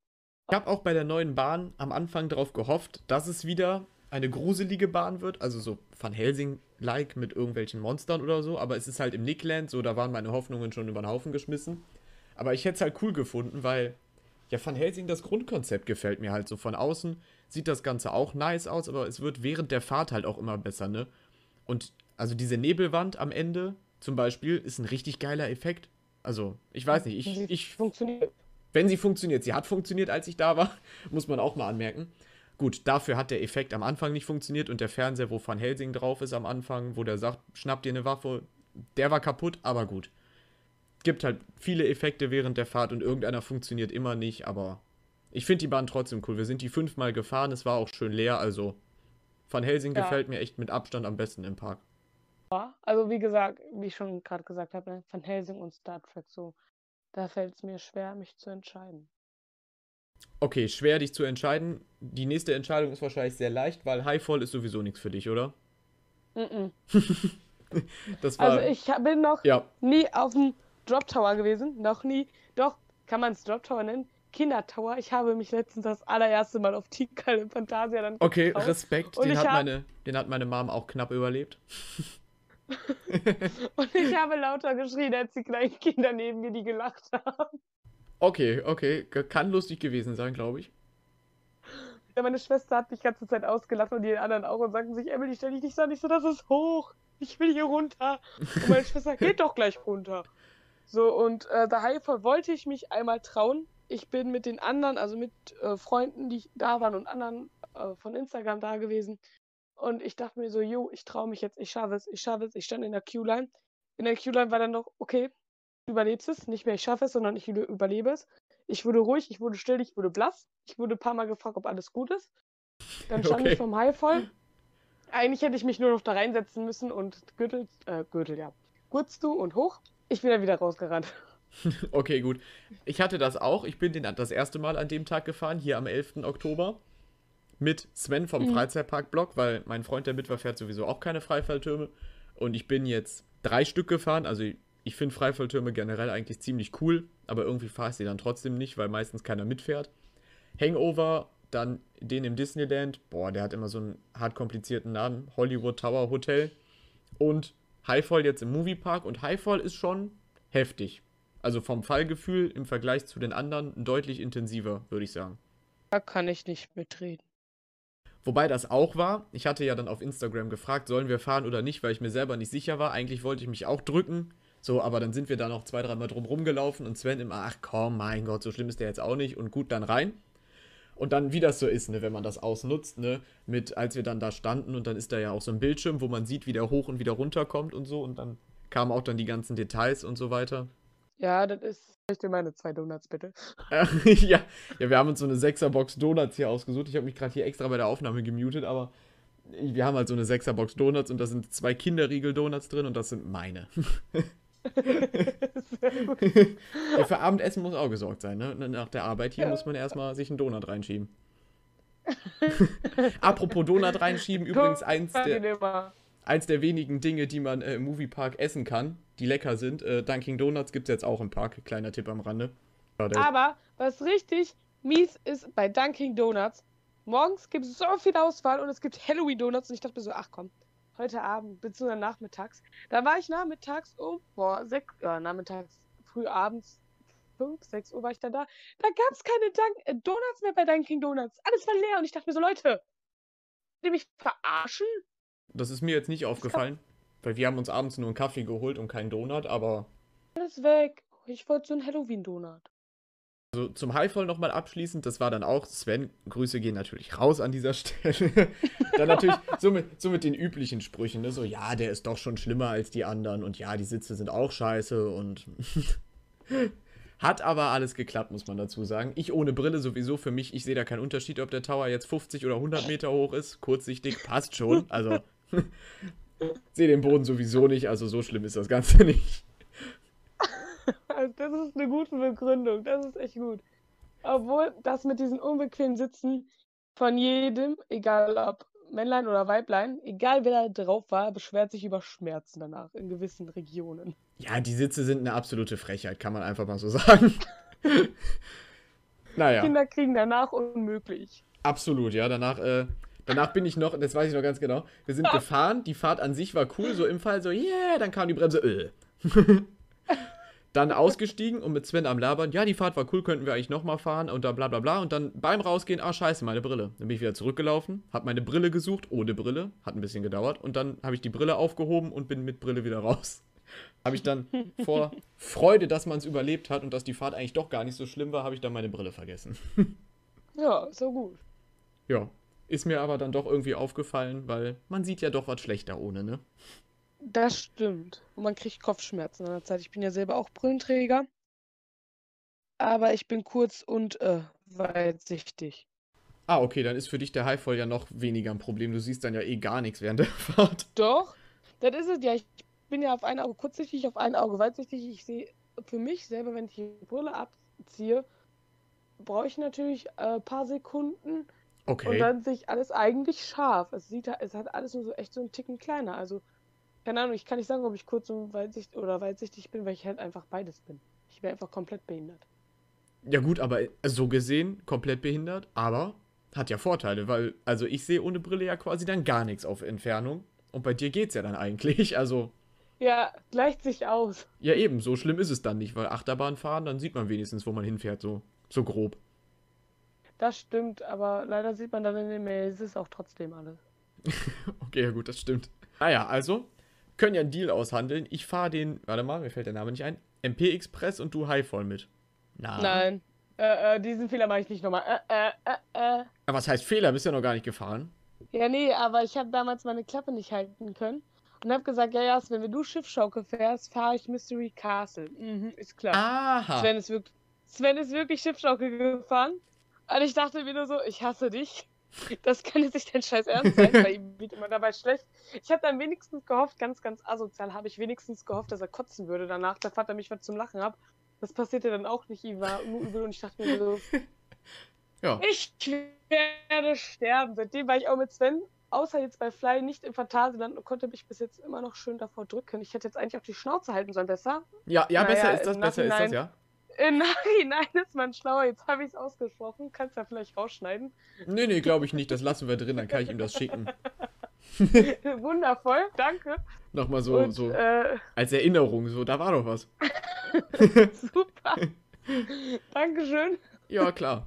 Ich habe auch bei der neuen Bahn am Anfang darauf gehofft, dass es wieder eine gruselige Bahn wird, also so Van Helsing-like mit irgendwelchen Monstern oder so, aber es ist halt im Nickland, so da waren meine Hoffnungen schon über den Haufen geschmissen. Aber ich hätte es halt cool gefunden, weil Ja, Van Helsing, das Grundkonzept gefällt mir halt so. Von außen sieht das Ganze auch nice aus, aber es wird während der Fahrt halt auch immer besser, ne? Und also diese Nebelwand am Ende zum Beispiel ist ein richtig geiler Effekt. Also, ich weiß nicht, ich. ich funktioniert. Wenn sie funktioniert, sie hat funktioniert, als ich da war, muss man auch mal anmerken. Gut, dafür hat der Effekt am Anfang nicht funktioniert und der Fernseher, wo Van Helsing drauf ist am Anfang, wo der sagt, schnapp dir eine Waffe, der war kaputt, aber gut. Gibt halt viele Effekte während der Fahrt und irgendeiner funktioniert immer nicht, aber ich finde die Bahn trotzdem cool. Wir sind die fünfmal gefahren, es war auch schön leer, also Van Helsing ja. gefällt mir echt mit Abstand am besten im Park. Also wie gesagt, wie ich schon gerade gesagt habe, ne, Van Helsing und Star Trek so, da fällt es mir schwer, mich zu entscheiden. Okay, schwer dich zu entscheiden. Die nächste Entscheidung ist wahrscheinlich sehr leicht, weil Highfall ist sowieso nichts für dich, oder? Mm, -mm. das war, also ich bin noch ja. nie auf dem Drop Tower gewesen. Noch nie. Doch, kann man es Drop Tower nennen? Kindertower. Ich habe mich letztens das allererste Mal auf Tikal im Fantasia dann Okay, getraut. Respekt. Den hat, meine, den hat meine Mom auch knapp überlebt. und ich habe lauter geschrien, als die kleinen Kinder neben mir, die gelacht haben. Okay, okay. Kann lustig gewesen sein, glaube ich. Ja, meine Schwester hat mich die ganze Zeit ausgelacht und die anderen auch und sagten sich, Emily, stell dich nicht so an. Ich so, das ist hoch. Ich will hier runter. Und meine Schwester, geht doch gleich runter. So, und äh, daher wollte ich mich einmal trauen. Ich bin mit den anderen, also mit äh, Freunden, die da waren und anderen äh, von Instagram da gewesen. Und ich dachte mir so, jo, ich traue mich jetzt, ich schaffe es, ich schaffe es. Ich stand in der Q-Line. In der Q-Line war dann noch, okay, überlebst es. Nicht mehr ich schaffe es, sondern ich überlebe es. Ich wurde ruhig, ich wurde still, ich wurde blass. Ich wurde ein paar Mal gefragt, ob alles gut ist. Dann stand okay. ich vom Hai voll. Eigentlich hätte ich mich nur noch da reinsetzen müssen und Gürtel, äh, Gürtel, ja. Gurtst du und hoch. Ich bin dann wieder rausgerannt. okay, gut. Ich hatte das auch. Ich bin den, das erste Mal an dem Tag gefahren, hier am 11. Oktober. Mit Sven vom mhm. Freizeitpark-Blog, weil mein Freund, der mit war, fährt sowieso auch keine Freifalltürme. Und ich bin jetzt drei Stück gefahren. Also ich finde Freifalltürme generell eigentlich ziemlich cool, aber irgendwie fahre ich sie dann trotzdem nicht, weil meistens keiner mitfährt. Hangover, dann den im Disneyland, boah, der hat immer so einen hart komplizierten Namen, Hollywood Tower Hotel. Und Highfall jetzt im Moviepark und Highfall ist schon heftig. Also vom Fallgefühl im Vergleich zu den anderen deutlich intensiver, würde ich sagen. Da kann ich nicht mitreden. Wobei das auch war, ich hatte ja dann auf Instagram gefragt, sollen wir fahren oder nicht, weil ich mir selber nicht sicher war. Eigentlich wollte ich mich auch drücken, so, aber dann sind wir da noch zwei, dreimal drum rumgelaufen und Sven immer, ach komm, mein Gott, so schlimm ist der jetzt auch nicht und gut, dann rein. Und dann, wie das so ist, ne, wenn man das ausnutzt, ne, mit, als wir dann da standen und dann ist da ja auch so ein Bildschirm, wo man sieht, wie der hoch und wieder runter kommt und so und dann kamen auch dann die ganzen Details und so weiter. Ja, das ist. Ich dir meine zwei Donuts, bitte. ja, ja, wir haben uns so eine 6er-Box Donuts hier ausgesucht. Ich habe mich gerade hier extra bei der Aufnahme gemutet, aber wir haben halt so eine 6er-Box Donuts und da sind zwei Kinderriegel-Donuts drin und das sind meine. ja, für Abendessen muss auch gesorgt sein, ne? Nach der Arbeit hier ja. muss man erstmal sich einen Donut reinschieben. Apropos Donut reinschieben, übrigens eins der, eins der wenigen Dinge, die man äh, im Moviepark essen kann, die lecker sind. Äh, Dunkin' Donuts gibt es jetzt auch im Park, kleiner Tipp am Rande. Aber was richtig mies ist bei Dunkin' Donuts, morgens gibt es so viel Auswahl und es gibt Halloween Donuts und ich dachte mir so, ach komm, heute Abend, beziehungsweise nachmittags. Da war ich nachmittags um, boah, sechs, ja, nachmittags, früh abends, fünf, sechs Uhr war ich dann da. Da gab es keine Dunk äh, Donuts mehr bei Dunkin' Donuts. Alles war leer und ich dachte mir so, Leute, die mich verarschen? Das ist mir jetzt nicht aufgefallen, weil wir haben uns abends nur einen Kaffee geholt und keinen Donut, aber. Alles weg. Ich wollte so einen Halloween-Donut. Also zum Highfall nochmal abschließend, das war dann auch, Sven, Grüße gehen natürlich raus an dieser Stelle. dann natürlich so mit, so mit den üblichen Sprüchen, ne? so ja, der ist doch schon schlimmer als die anderen und ja, die Sitze sind auch scheiße und hat aber alles geklappt, muss man dazu sagen. Ich ohne Brille sowieso für mich, ich sehe da keinen Unterschied, ob der Tower jetzt 50 oder 100 Meter hoch ist, kurzsichtig, passt schon, also sehe den Boden sowieso nicht, also so schlimm ist das Ganze nicht. Also das ist eine gute Begründung. Das ist echt gut. Obwohl das mit diesen unbequemen Sitzen von jedem, egal ob Männlein oder Weiblein, egal wer da drauf war, beschwert sich über Schmerzen danach in gewissen Regionen. Ja, die Sitze sind eine absolute Frechheit, kann man einfach mal so sagen. naja. Kinder kriegen danach unmöglich. Absolut, ja. Danach, äh, danach bin ich noch, das weiß ich noch ganz genau. Wir sind gefahren, die Fahrt an sich war cool, so im Fall so, yeah, dann kam die Bremse, äh. Dann ausgestiegen und mit Sven am Labern, ja, die Fahrt war cool, könnten wir eigentlich nochmal fahren und dann bla bla bla. Und dann beim Rausgehen, ah, scheiße, meine Brille. Dann bin ich wieder zurückgelaufen, hab meine Brille gesucht, ohne Brille, hat ein bisschen gedauert. Und dann habe ich die Brille aufgehoben und bin mit Brille wieder raus. Habe ich dann vor Freude, dass man es überlebt hat und dass die Fahrt eigentlich doch gar nicht so schlimm war, habe ich dann meine Brille vergessen. Ja, so gut. Ja, ist mir aber dann doch irgendwie aufgefallen, weil man sieht ja doch was schlechter ohne, ne? Das stimmt. Und man kriegt Kopfschmerzen in der Zeit. Ich bin ja selber auch Brillenträger. Aber ich bin kurz und äh, weitsichtig. Ah, okay, dann ist für dich der Highfall ja noch weniger ein Problem. Du siehst dann ja eh gar nichts während der Fahrt. Doch, das ist es ja. Ich bin ja auf ein Auge kurzsichtig, auf ein Auge weitsichtig. Ich sehe für mich selber, wenn ich die Brille abziehe, brauche ich natürlich ein äh, paar Sekunden. Okay. Und dann sehe ich alles eigentlich scharf. Es sieht es hat alles nur so echt so einen Ticken kleiner. Also, keine Ahnung, ich kann nicht sagen, ob ich kurz und weitsichtig oder weitsichtig bin, weil ich halt einfach beides bin. Ich wäre einfach komplett behindert. Ja gut, aber so gesehen komplett behindert, aber hat ja Vorteile, weil, also ich sehe ohne Brille ja quasi dann gar nichts auf Entfernung. Und bei dir geht's ja dann eigentlich, also. Ja, gleicht sich aus. Ja, eben, so schlimm ist es dann nicht, weil Achterbahn fahren, dann sieht man wenigstens, wo man hinfährt, so, so grob. Das stimmt, aber leider sieht man dann in den Mails auch trotzdem alles. okay, ja gut, das stimmt. Naja, also, können ja einen Deal aushandeln. Ich fahre den, warte mal, mir fällt der Name nicht ein, MP Express und du Highfall mit. Na. Nein. Äh, äh, diesen Fehler mache ich nicht nochmal. Äh, äh, äh, äh. Aber was heißt Fehler? Bist ja noch gar nicht gefahren. Ja, nee, aber ich habe damals meine Klappe nicht halten können. Und habe gesagt, ja, ja, Sven, wenn du Schiffschaukel fährst, fahre ich Mystery Castle. Mhm, ist klar. Aha. Sven ist wirklich, Sven ist wirklich Schiffschaukel gefahren. Und ich dachte mir nur so, ich hasse dich. Das kann jetzt nicht dein scheiß Ernst sein, weil ihm wird immer dabei schlecht. Ich habe dann wenigstens gehofft, ganz, ganz asozial, habe ich wenigstens gehofft, dass er kotzen würde danach. Der Vater mich was zum Lachen ab. Das passierte dann auch nicht, ihm war nur übel und ich dachte mir so, ja. ich werde sterben. Seitdem war ich auch mit Sven, außer jetzt bei Fly, nicht im Phantasialand und konnte mich bis jetzt immer noch schön davor drücken. Ich hätte jetzt eigentlich auch die Schnauze halten sollen, besser. Ja, ja, naja, besser ist das, besser ist das, ja. Im Nachhinein ist man schlauer. Jetzt habe ich es ausgesprochen. Kannst ja vielleicht rausschneiden. Nee, nee, glaube ich nicht. Das lassen wir drin, dann kann ich ihm das schicken. Wundervoll, danke. Nochmal so, Und, so äh, als Erinnerung, so, da war doch was. Super. Dankeschön. Ja, klar.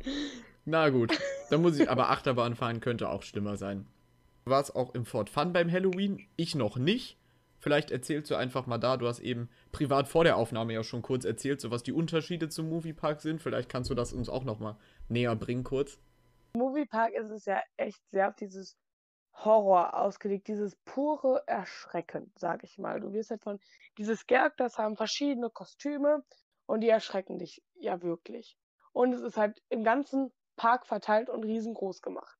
Na gut. Dann muss ich, aber Achterbahn fahren könnte auch schlimmer sein. War es auch im Fort Fun beim Halloween? Ich noch nicht. Vielleicht erzählst du einfach mal da, du hast eben privat vor der Aufnahme ja schon kurz erzählt, so was die Unterschiede zum Moviepark sind. Vielleicht kannst du das uns auch noch mal näher bringen kurz. Moviepark ist es ja echt sehr auf dieses Horror ausgelegt, dieses pure Erschrecken, sag ich mal. Du wirst halt von, diese Characters haben verschiedene Kostüme und die erschrecken dich ja wirklich. Und es ist halt im ganzen Park verteilt und riesengroß gemacht.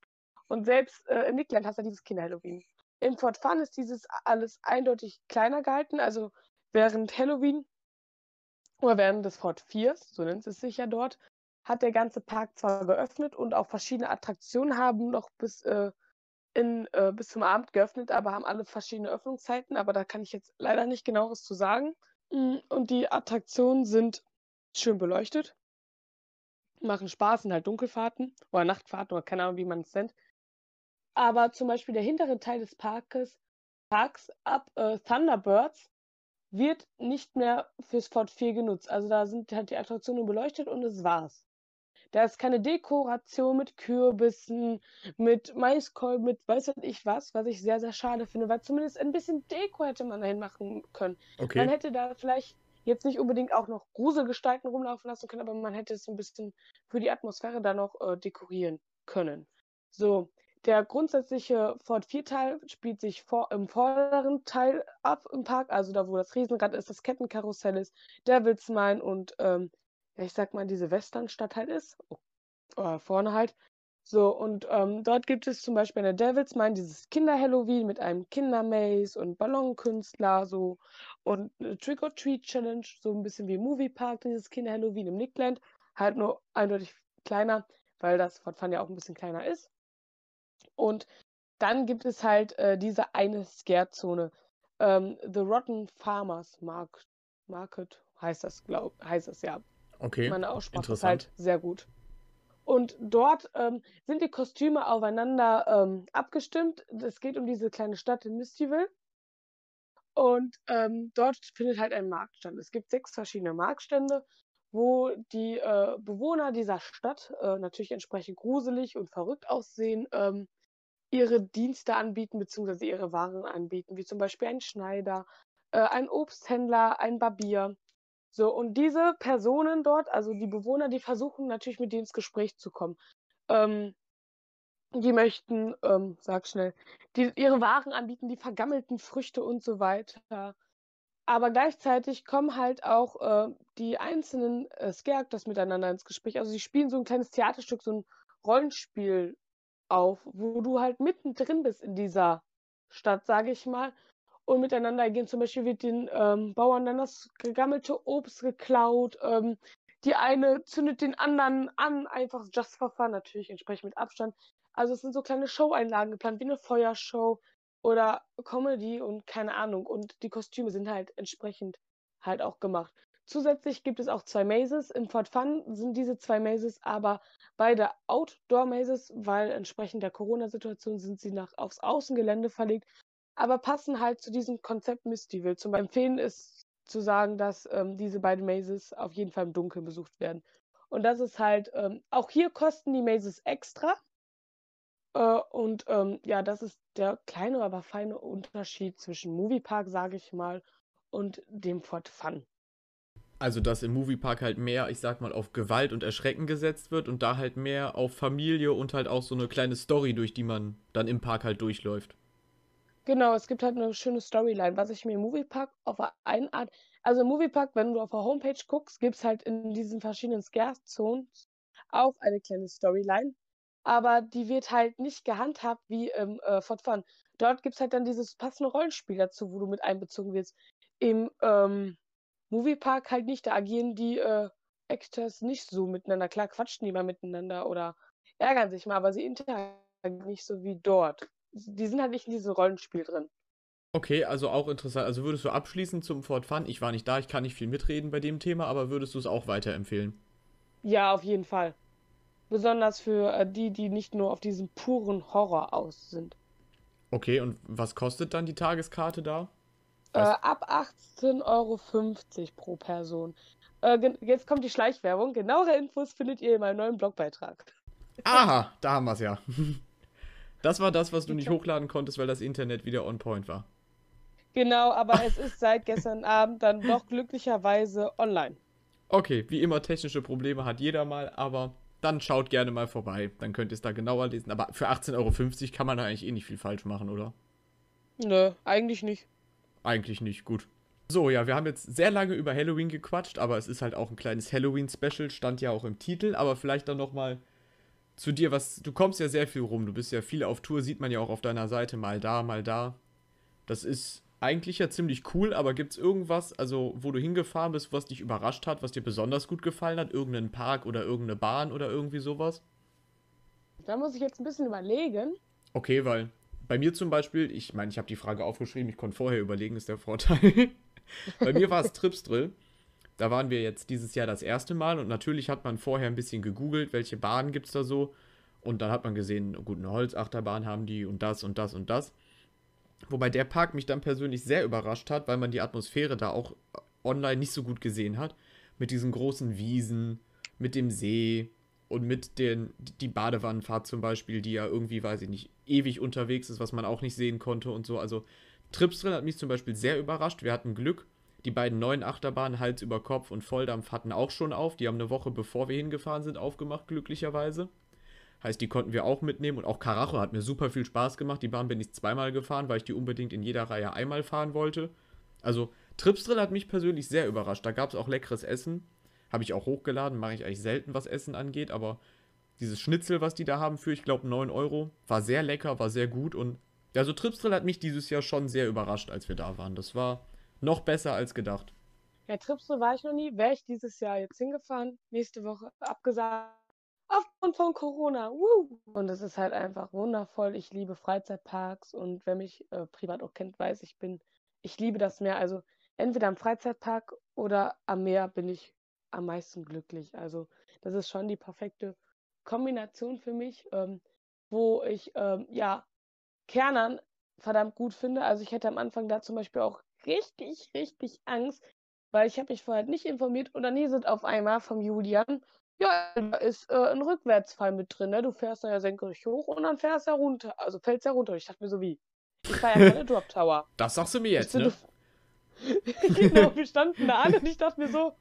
Und selbst äh, im Nickland hast du dieses Kinder-Halloween. Im Fort Fun ist dieses alles eindeutig kleiner gehalten. Also während Halloween oder während des Fort Fears, so nennt es sich ja dort, hat der ganze Park zwar geöffnet und auch verschiedene Attraktionen haben noch bis, äh, in, äh, bis zum Abend geöffnet, aber haben alle verschiedene Öffnungszeiten. Aber da kann ich jetzt leider nicht genaueres zu sagen. Mm, und die Attraktionen sind schön beleuchtet, machen Spaß, sind halt Dunkelfahrten oder Nachtfahrten oder keine Ahnung, wie man es nennt. Aber zum Beispiel der hintere Teil des Parkes, Parks ab äh, Thunderbirds wird nicht mehr fürs Fort 4 genutzt. Also da sind halt die Attraktionen beleuchtet und es war's. Da ist keine Dekoration mit Kürbissen, mit Maiskolben, mit weiß ich was, was ich sehr, sehr schade finde, weil zumindest ein bisschen Deko hätte man dahin machen können. Okay. Man hätte da vielleicht jetzt nicht unbedingt auch noch Gruselgestalten rumlaufen lassen können, aber man hätte es ein bisschen für die Atmosphäre da noch äh, dekorieren können. So, der grundsätzliche Ford 4-Teil spielt sich vor, im vorderen Teil ab im Park, also da, wo das Riesenrad ist, das Kettenkarussell ist, Devil's Mine und, ähm, ich sag mal, diese Westernstadt halt ist. Oh, vorne halt. So, und ähm, dort gibt es zum Beispiel in der Devil's Mine dieses Kinder-Halloween mit einem Kindermaze und Ballonkünstler, so, und eine Trick-or-Treat-Challenge, so ein bisschen wie Moviepark, dieses Kinder-Halloween im Nickland, halt nur eindeutig kleiner, weil das Fort Fun ja auch ein bisschen kleiner ist. Und dann gibt es halt äh, diese eine Scare-Zone. Ähm, The Rotten Farmers Market, Market heißt das, glaub, heißt das ja. Okay. Meine Aussprache ist halt sehr gut. Und dort ähm, sind die Kostüme aufeinander ähm, abgestimmt. Es geht um diese kleine Stadt in Mistyville. Und ähm, dort findet halt ein Markt statt. Es gibt sechs verschiedene Marktstände, wo die äh, Bewohner dieser Stadt, äh, natürlich entsprechend gruselig und verrückt aussehen, ähm, ihre Dienste anbieten beziehungsweise ihre Waren anbieten, wie zum Beispiel ein Schneider, äh, ein Obsthändler, ein Barbier. So, und diese Personen dort, also die Bewohner, die versuchen natürlich mit denen ins Gespräch zu kommen. Ähm, die möchten, ähm, sag schnell, die ihre Waren anbieten, die vergammelten Früchte und so weiter. Aber gleichzeitig kommen halt auch äh, die einzelnen äh, Scarectors miteinander ins Gespräch. Also sie spielen so ein kleines Theaterstück, so ein Rollenspiel auf, wo du halt mittendrin bist in dieser Stadt, sage ich mal, und miteinander gehen. Zum Beispiel wird den ähm, Bauern dann das gegammelte Obst geklaut. Ähm, die eine zündet den anderen an, einfach just for fun, natürlich entsprechend mit Abstand. Also es sind so kleine Show-Einlagen geplant, wie eine Feuershow oder Comedy und keine Ahnung. Und die Kostüme sind halt entsprechend halt auch gemacht. Zusätzlich gibt es auch zwei Mazes. In Fort Fun sind diese zwei Mazes aber beide Outdoor-Mazes, weil entsprechend der Corona-Situation sind sie nach, aufs Außengelände verlegt, aber passen halt zu diesem Konzept Mistival. Zum Empfehlen ist zu sagen, dass ähm, diese beiden Mazes auf jeden Fall im Dunkeln besucht werden. Und das ist halt, ähm, auch hier kosten die Mazes extra. Äh, und ähm, ja, das ist der kleine, aber feine Unterschied zwischen Moviepark, sage ich mal, und dem Fort Fun. Also, dass im Moviepark halt mehr, ich sag mal, auf Gewalt und Erschrecken gesetzt wird und da halt mehr auf Familie und halt auch so eine kleine Story, durch die man dann im Park halt durchläuft. Genau, es gibt halt eine schöne Storyline, was ich mir im Moviepark auf eine Art, also im Moviepark, wenn du auf der Homepage guckst, gibt es halt in diesen verschiedenen Scare-Zones auch eine kleine Storyline, aber die wird halt nicht gehandhabt wie im äh, Fort Fun. Dort gibt es halt dann dieses passende Rollenspiel dazu, wo du mit einbezogen wirst. Im ähm, Moviepark halt nicht, da agieren die äh, Actors nicht so miteinander. Klar quatschen die mal miteinander oder ärgern sich mal, aber sie interagieren nicht so wie dort die sind halt nicht in diesem Rollenspiel drin. Okay, also auch interessant. Also würdest du abschließend zum Fort Fun, ich war nicht da, ich kann nicht viel mitreden bei dem Thema, aber würdest du es auch weiterempfehlen? Ja, auf jeden Fall. Besonders für äh, die, die nicht nur auf diesen puren Horror aus sind. Okay, und was kostet dann die Tageskarte da? Äh, ab 18,50 Euro pro Person. Äh, jetzt kommt die Schleichwerbung. Genauere Infos findet ihr in meinem neuen Blogbeitrag. Aha, da haben wir es ja. Das war das, was du nicht hochladen konntest, weil das Internet wieder on point war. Genau, aber es ist seit gestern Abend dann doch glücklicherweise online. Okay, wie immer technische Probleme hat jeder mal, aber dann schaut gerne mal vorbei. Dann könnt ihr es da genauer lesen. Aber für 18,50 Euro kann man da eigentlich eh nicht viel falsch machen, oder? Nö, eigentlich nicht. Eigentlich nicht, gut. So, ja, wir haben jetzt sehr lange über Halloween gequatscht, aber es ist halt auch ein kleines Halloween-Special, stand ja auch im Titel, aber vielleicht dann nochmal zu dir, was du kommst ja sehr viel rum, du bist ja viel auf Tour, sieht man ja auch auf deiner Seite, mal da, mal da. Das ist eigentlich ja ziemlich cool, aber gibt es irgendwas, also wo du hingefahren bist, was dich überrascht hat, was dir besonders gut gefallen hat? Irgendeinen Park oder irgendeine Bahn oder irgendwie sowas? Da muss ich jetzt ein bisschen überlegen. Okay, weil bei mir zum Beispiel, ich meine, ich habe die Frage aufgeschrieben, ich konnte vorher überlegen, ist der Vorteil. bei mir war es Tripsdrill. Da waren wir jetzt dieses Jahr das erste Mal und natürlich hat man vorher ein bisschen gegoogelt, welche Bahnen gibt es da so. Und dann hat man gesehen, gut, eine Holzachterbahn haben die und das und das und das. Wobei der Park mich dann persönlich sehr überrascht hat, weil man die Atmosphäre da auch online nicht so gut gesehen hat. Mit diesen großen Wiesen, mit dem See und mit den, die Badewannenfahrt zum Beispiel, die ja irgendwie, weiß ich nicht, ewig unterwegs ist, was man auch nicht sehen konnte und so. Also Trips drin hat mich zum Beispiel sehr überrascht. Wir hatten Glück, die beiden neuen Achterbahnen Hals über Kopf und Volldampf hatten auch schon auf. Die haben eine Woche bevor wir hingefahren sind aufgemacht, glücklicherweise. Heißt, die konnten wir auch mitnehmen und auch Karacho hat mir super viel Spaß gemacht. Die Bahn bin ich zweimal gefahren, weil ich die unbedingt in jeder Reihe einmal fahren wollte. Also Tripsdrill hat mich persönlich sehr überrascht. Da gab es auch leckeres Essen. Habe ich auch hochgeladen, mache ich eigentlich selten, was Essen angeht, aber dieses Schnitzel, was die da haben für, ich glaube, 9 Euro, war sehr lecker, war sehr gut und also Tripsdrill hat mich dieses Jahr schon sehr überrascht, als wir da waren. Das war noch besser als gedacht. Ja, Tripsdrill war ich noch nie. Wäre ich dieses Jahr jetzt hingefahren. Nächste Woche abgesagt. Aufgrund von Corona. Woo! Und es ist halt einfach wundervoll. Ich liebe Freizeitparks und wer mich äh, privat auch kennt, weiß, ich bin, ich liebe das Meer. Also entweder am Freizeitpark oder am Meer bin ich am meisten glücklich. Also das ist schon die perfekte Kombination für mich, ähm, wo ich ähm, ja Kernern verdammt gut finde. Also ich hätte am Anfang da zum Beispiel auch richtig, richtig Angst, weil ich habe mich vorher nicht informiert und dann hieß es auf einmal vom Julian, ja, da ist äh, ein Rückwärtsfall mit drin, ne? Du fährst da ja senkrecht hoch und dann fährst du ja runter. Also fällst ja runter. Ich dachte mir so, wie? Ich fahre ja keine Drop Tower. Das sagst du mir jetzt, ne? genau, wir standen da an und ich dachte mir so.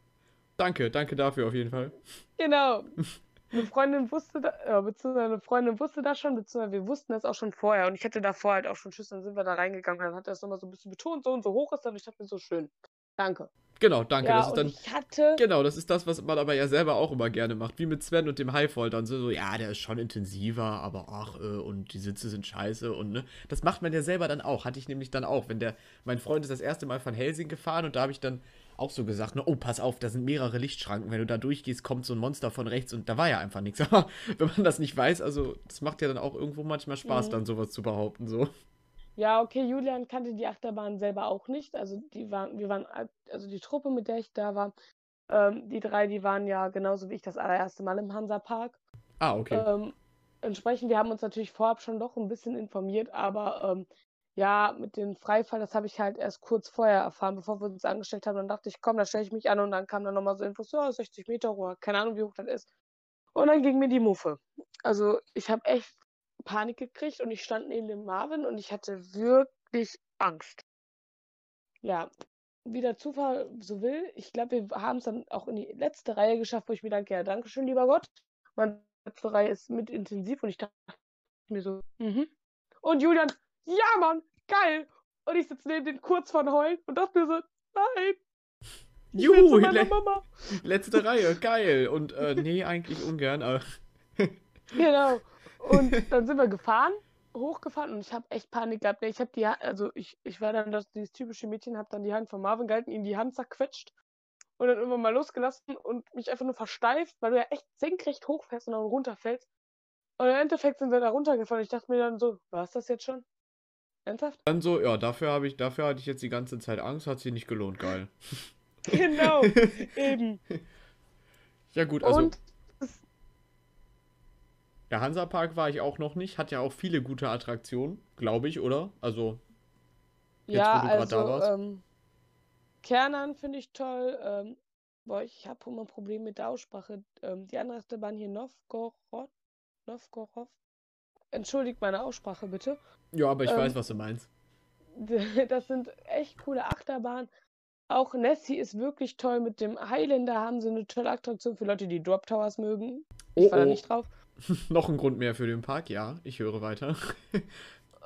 Danke, danke dafür auf jeden Fall. Genau. Eine Freundin wusste da, beziehungsweise eine Freundin wusste das schon, beziehungsweise wir wussten das auch schon vorher und ich hätte davor halt auch schon Schiss, dann sind wir da reingegangen, dann hat er es nochmal so ein bisschen betont, so und so hoch ist dann ich dachte mir so schön. Danke. Genau, danke. Ja, das ist dann. ich hatte. Genau, das ist das, was man aber ja selber auch immer gerne macht. Wie mit Sven und dem Highfall dann so, so ja, der ist schon intensiver, aber ach, äh, und die Sitze sind scheiße und ne. Das macht man ja selber dann auch. Hatte ich nämlich dann auch. Wenn der, mein Freund ist das erste Mal von Helsing gefahren und da habe ich dann auch so gesagt, ne, oh, pass auf, da sind mehrere Lichtschranken. Wenn du da durchgehst, kommt so ein Monster von rechts und da war ja einfach nichts. Aber wenn man das nicht weiß, also das macht ja dann auch irgendwo manchmal Spaß, Mhm. dann sowas zu behaupten, so. Ja, okay, Julian kannte die Achterbahn selber auch nicht. Also die waren, wir waren, al- also die Truppe, mit der ich da war, ähm, die drei, die waren ja genauso wie ich das allererste Mal im Hansapark. Ah, okay. Ähm, entsprechend, wir haben uns natürlich vorab schon doch ein bisschen informiert, aber ähm, ja, mit dem Freifall, das habe ich halt erst kurz vorher erfahren, bevor wir uns angestellt haben. Dann dachte ich, komm, da stelle ich mich an und dann kam dann nochmal so Infos, ja, 60 Meter hoch, keine Ahnung, wie hoch das ist. Und dann ging mir die Muffe. Also ich habe echt Panik gekriegt und ich stand neben dem Marvin und ich hatte wirklich Angst. Ja, wie der Zufall so will, ich glaube, wir haben es dann auch in die letzte Reihe geschafft, wo ich mir danke, ja, Dankeschön, lieber Gott. Meine letzte Reihe ist mit intensiv und ich dachte mir so, mhm. Und Julian, ja, Mann, geil. Und ich sitze neben den kurz von heulen und dachte mir so, nein, Juhu, le Mama. letzte Reihe, geil. Und äh, nee, eigentlich ungern, aber. Genau. Und dann sind wir gefahren, hochgefahren und ich habe echt Panik gehabt. Ich habe die, also ich, ich war dann das, dieses typische Mädchen, habe dann die Hand von Marvin gehalten, ihm die Hand zerquetscht und dann irgendwann mal losgelassen und mich einfach nur versteift, weil du ja echt senkrecht hochfährst und dann runterfällst. Und im Endeffekt sind wir da runtergefallen. Ich dachte mir dann so, war es das jetzt schon? Ernsthaft? Dann so, ja, dafür habe ich, dafür hatte ich jetzt die ganze Zeit Angst, hat sich nicht gelohnt, geil. Genau, eben. Ja gut, also und der Hansapark war ich auch noch nicht, hat ja auch viele gute Attraktionen, glaube ich, oder? Also Jetzt, ja, wo du also da warst. ähm, Kernern finde ich toll. Ähm, boah, ich habe immer ein Problem mit der Aussprache. Ähm, die andere Achterbahn hier Novgorod, Novgorod. Entschuldigt meine Aussprache bitte. ja, aber ich Ähm, weiß, was du meinst. Das sind echt coole Achterbahnen. Auch Nessie ist wirklich toll. Mit dem Highlander haben sie eine tolle Attraktion für Leute, die Drop Towers mögen. Ich Oh, war da oh. nicht drauf. Noch ein Grund mehr für den Park, ja, ich höre weiter.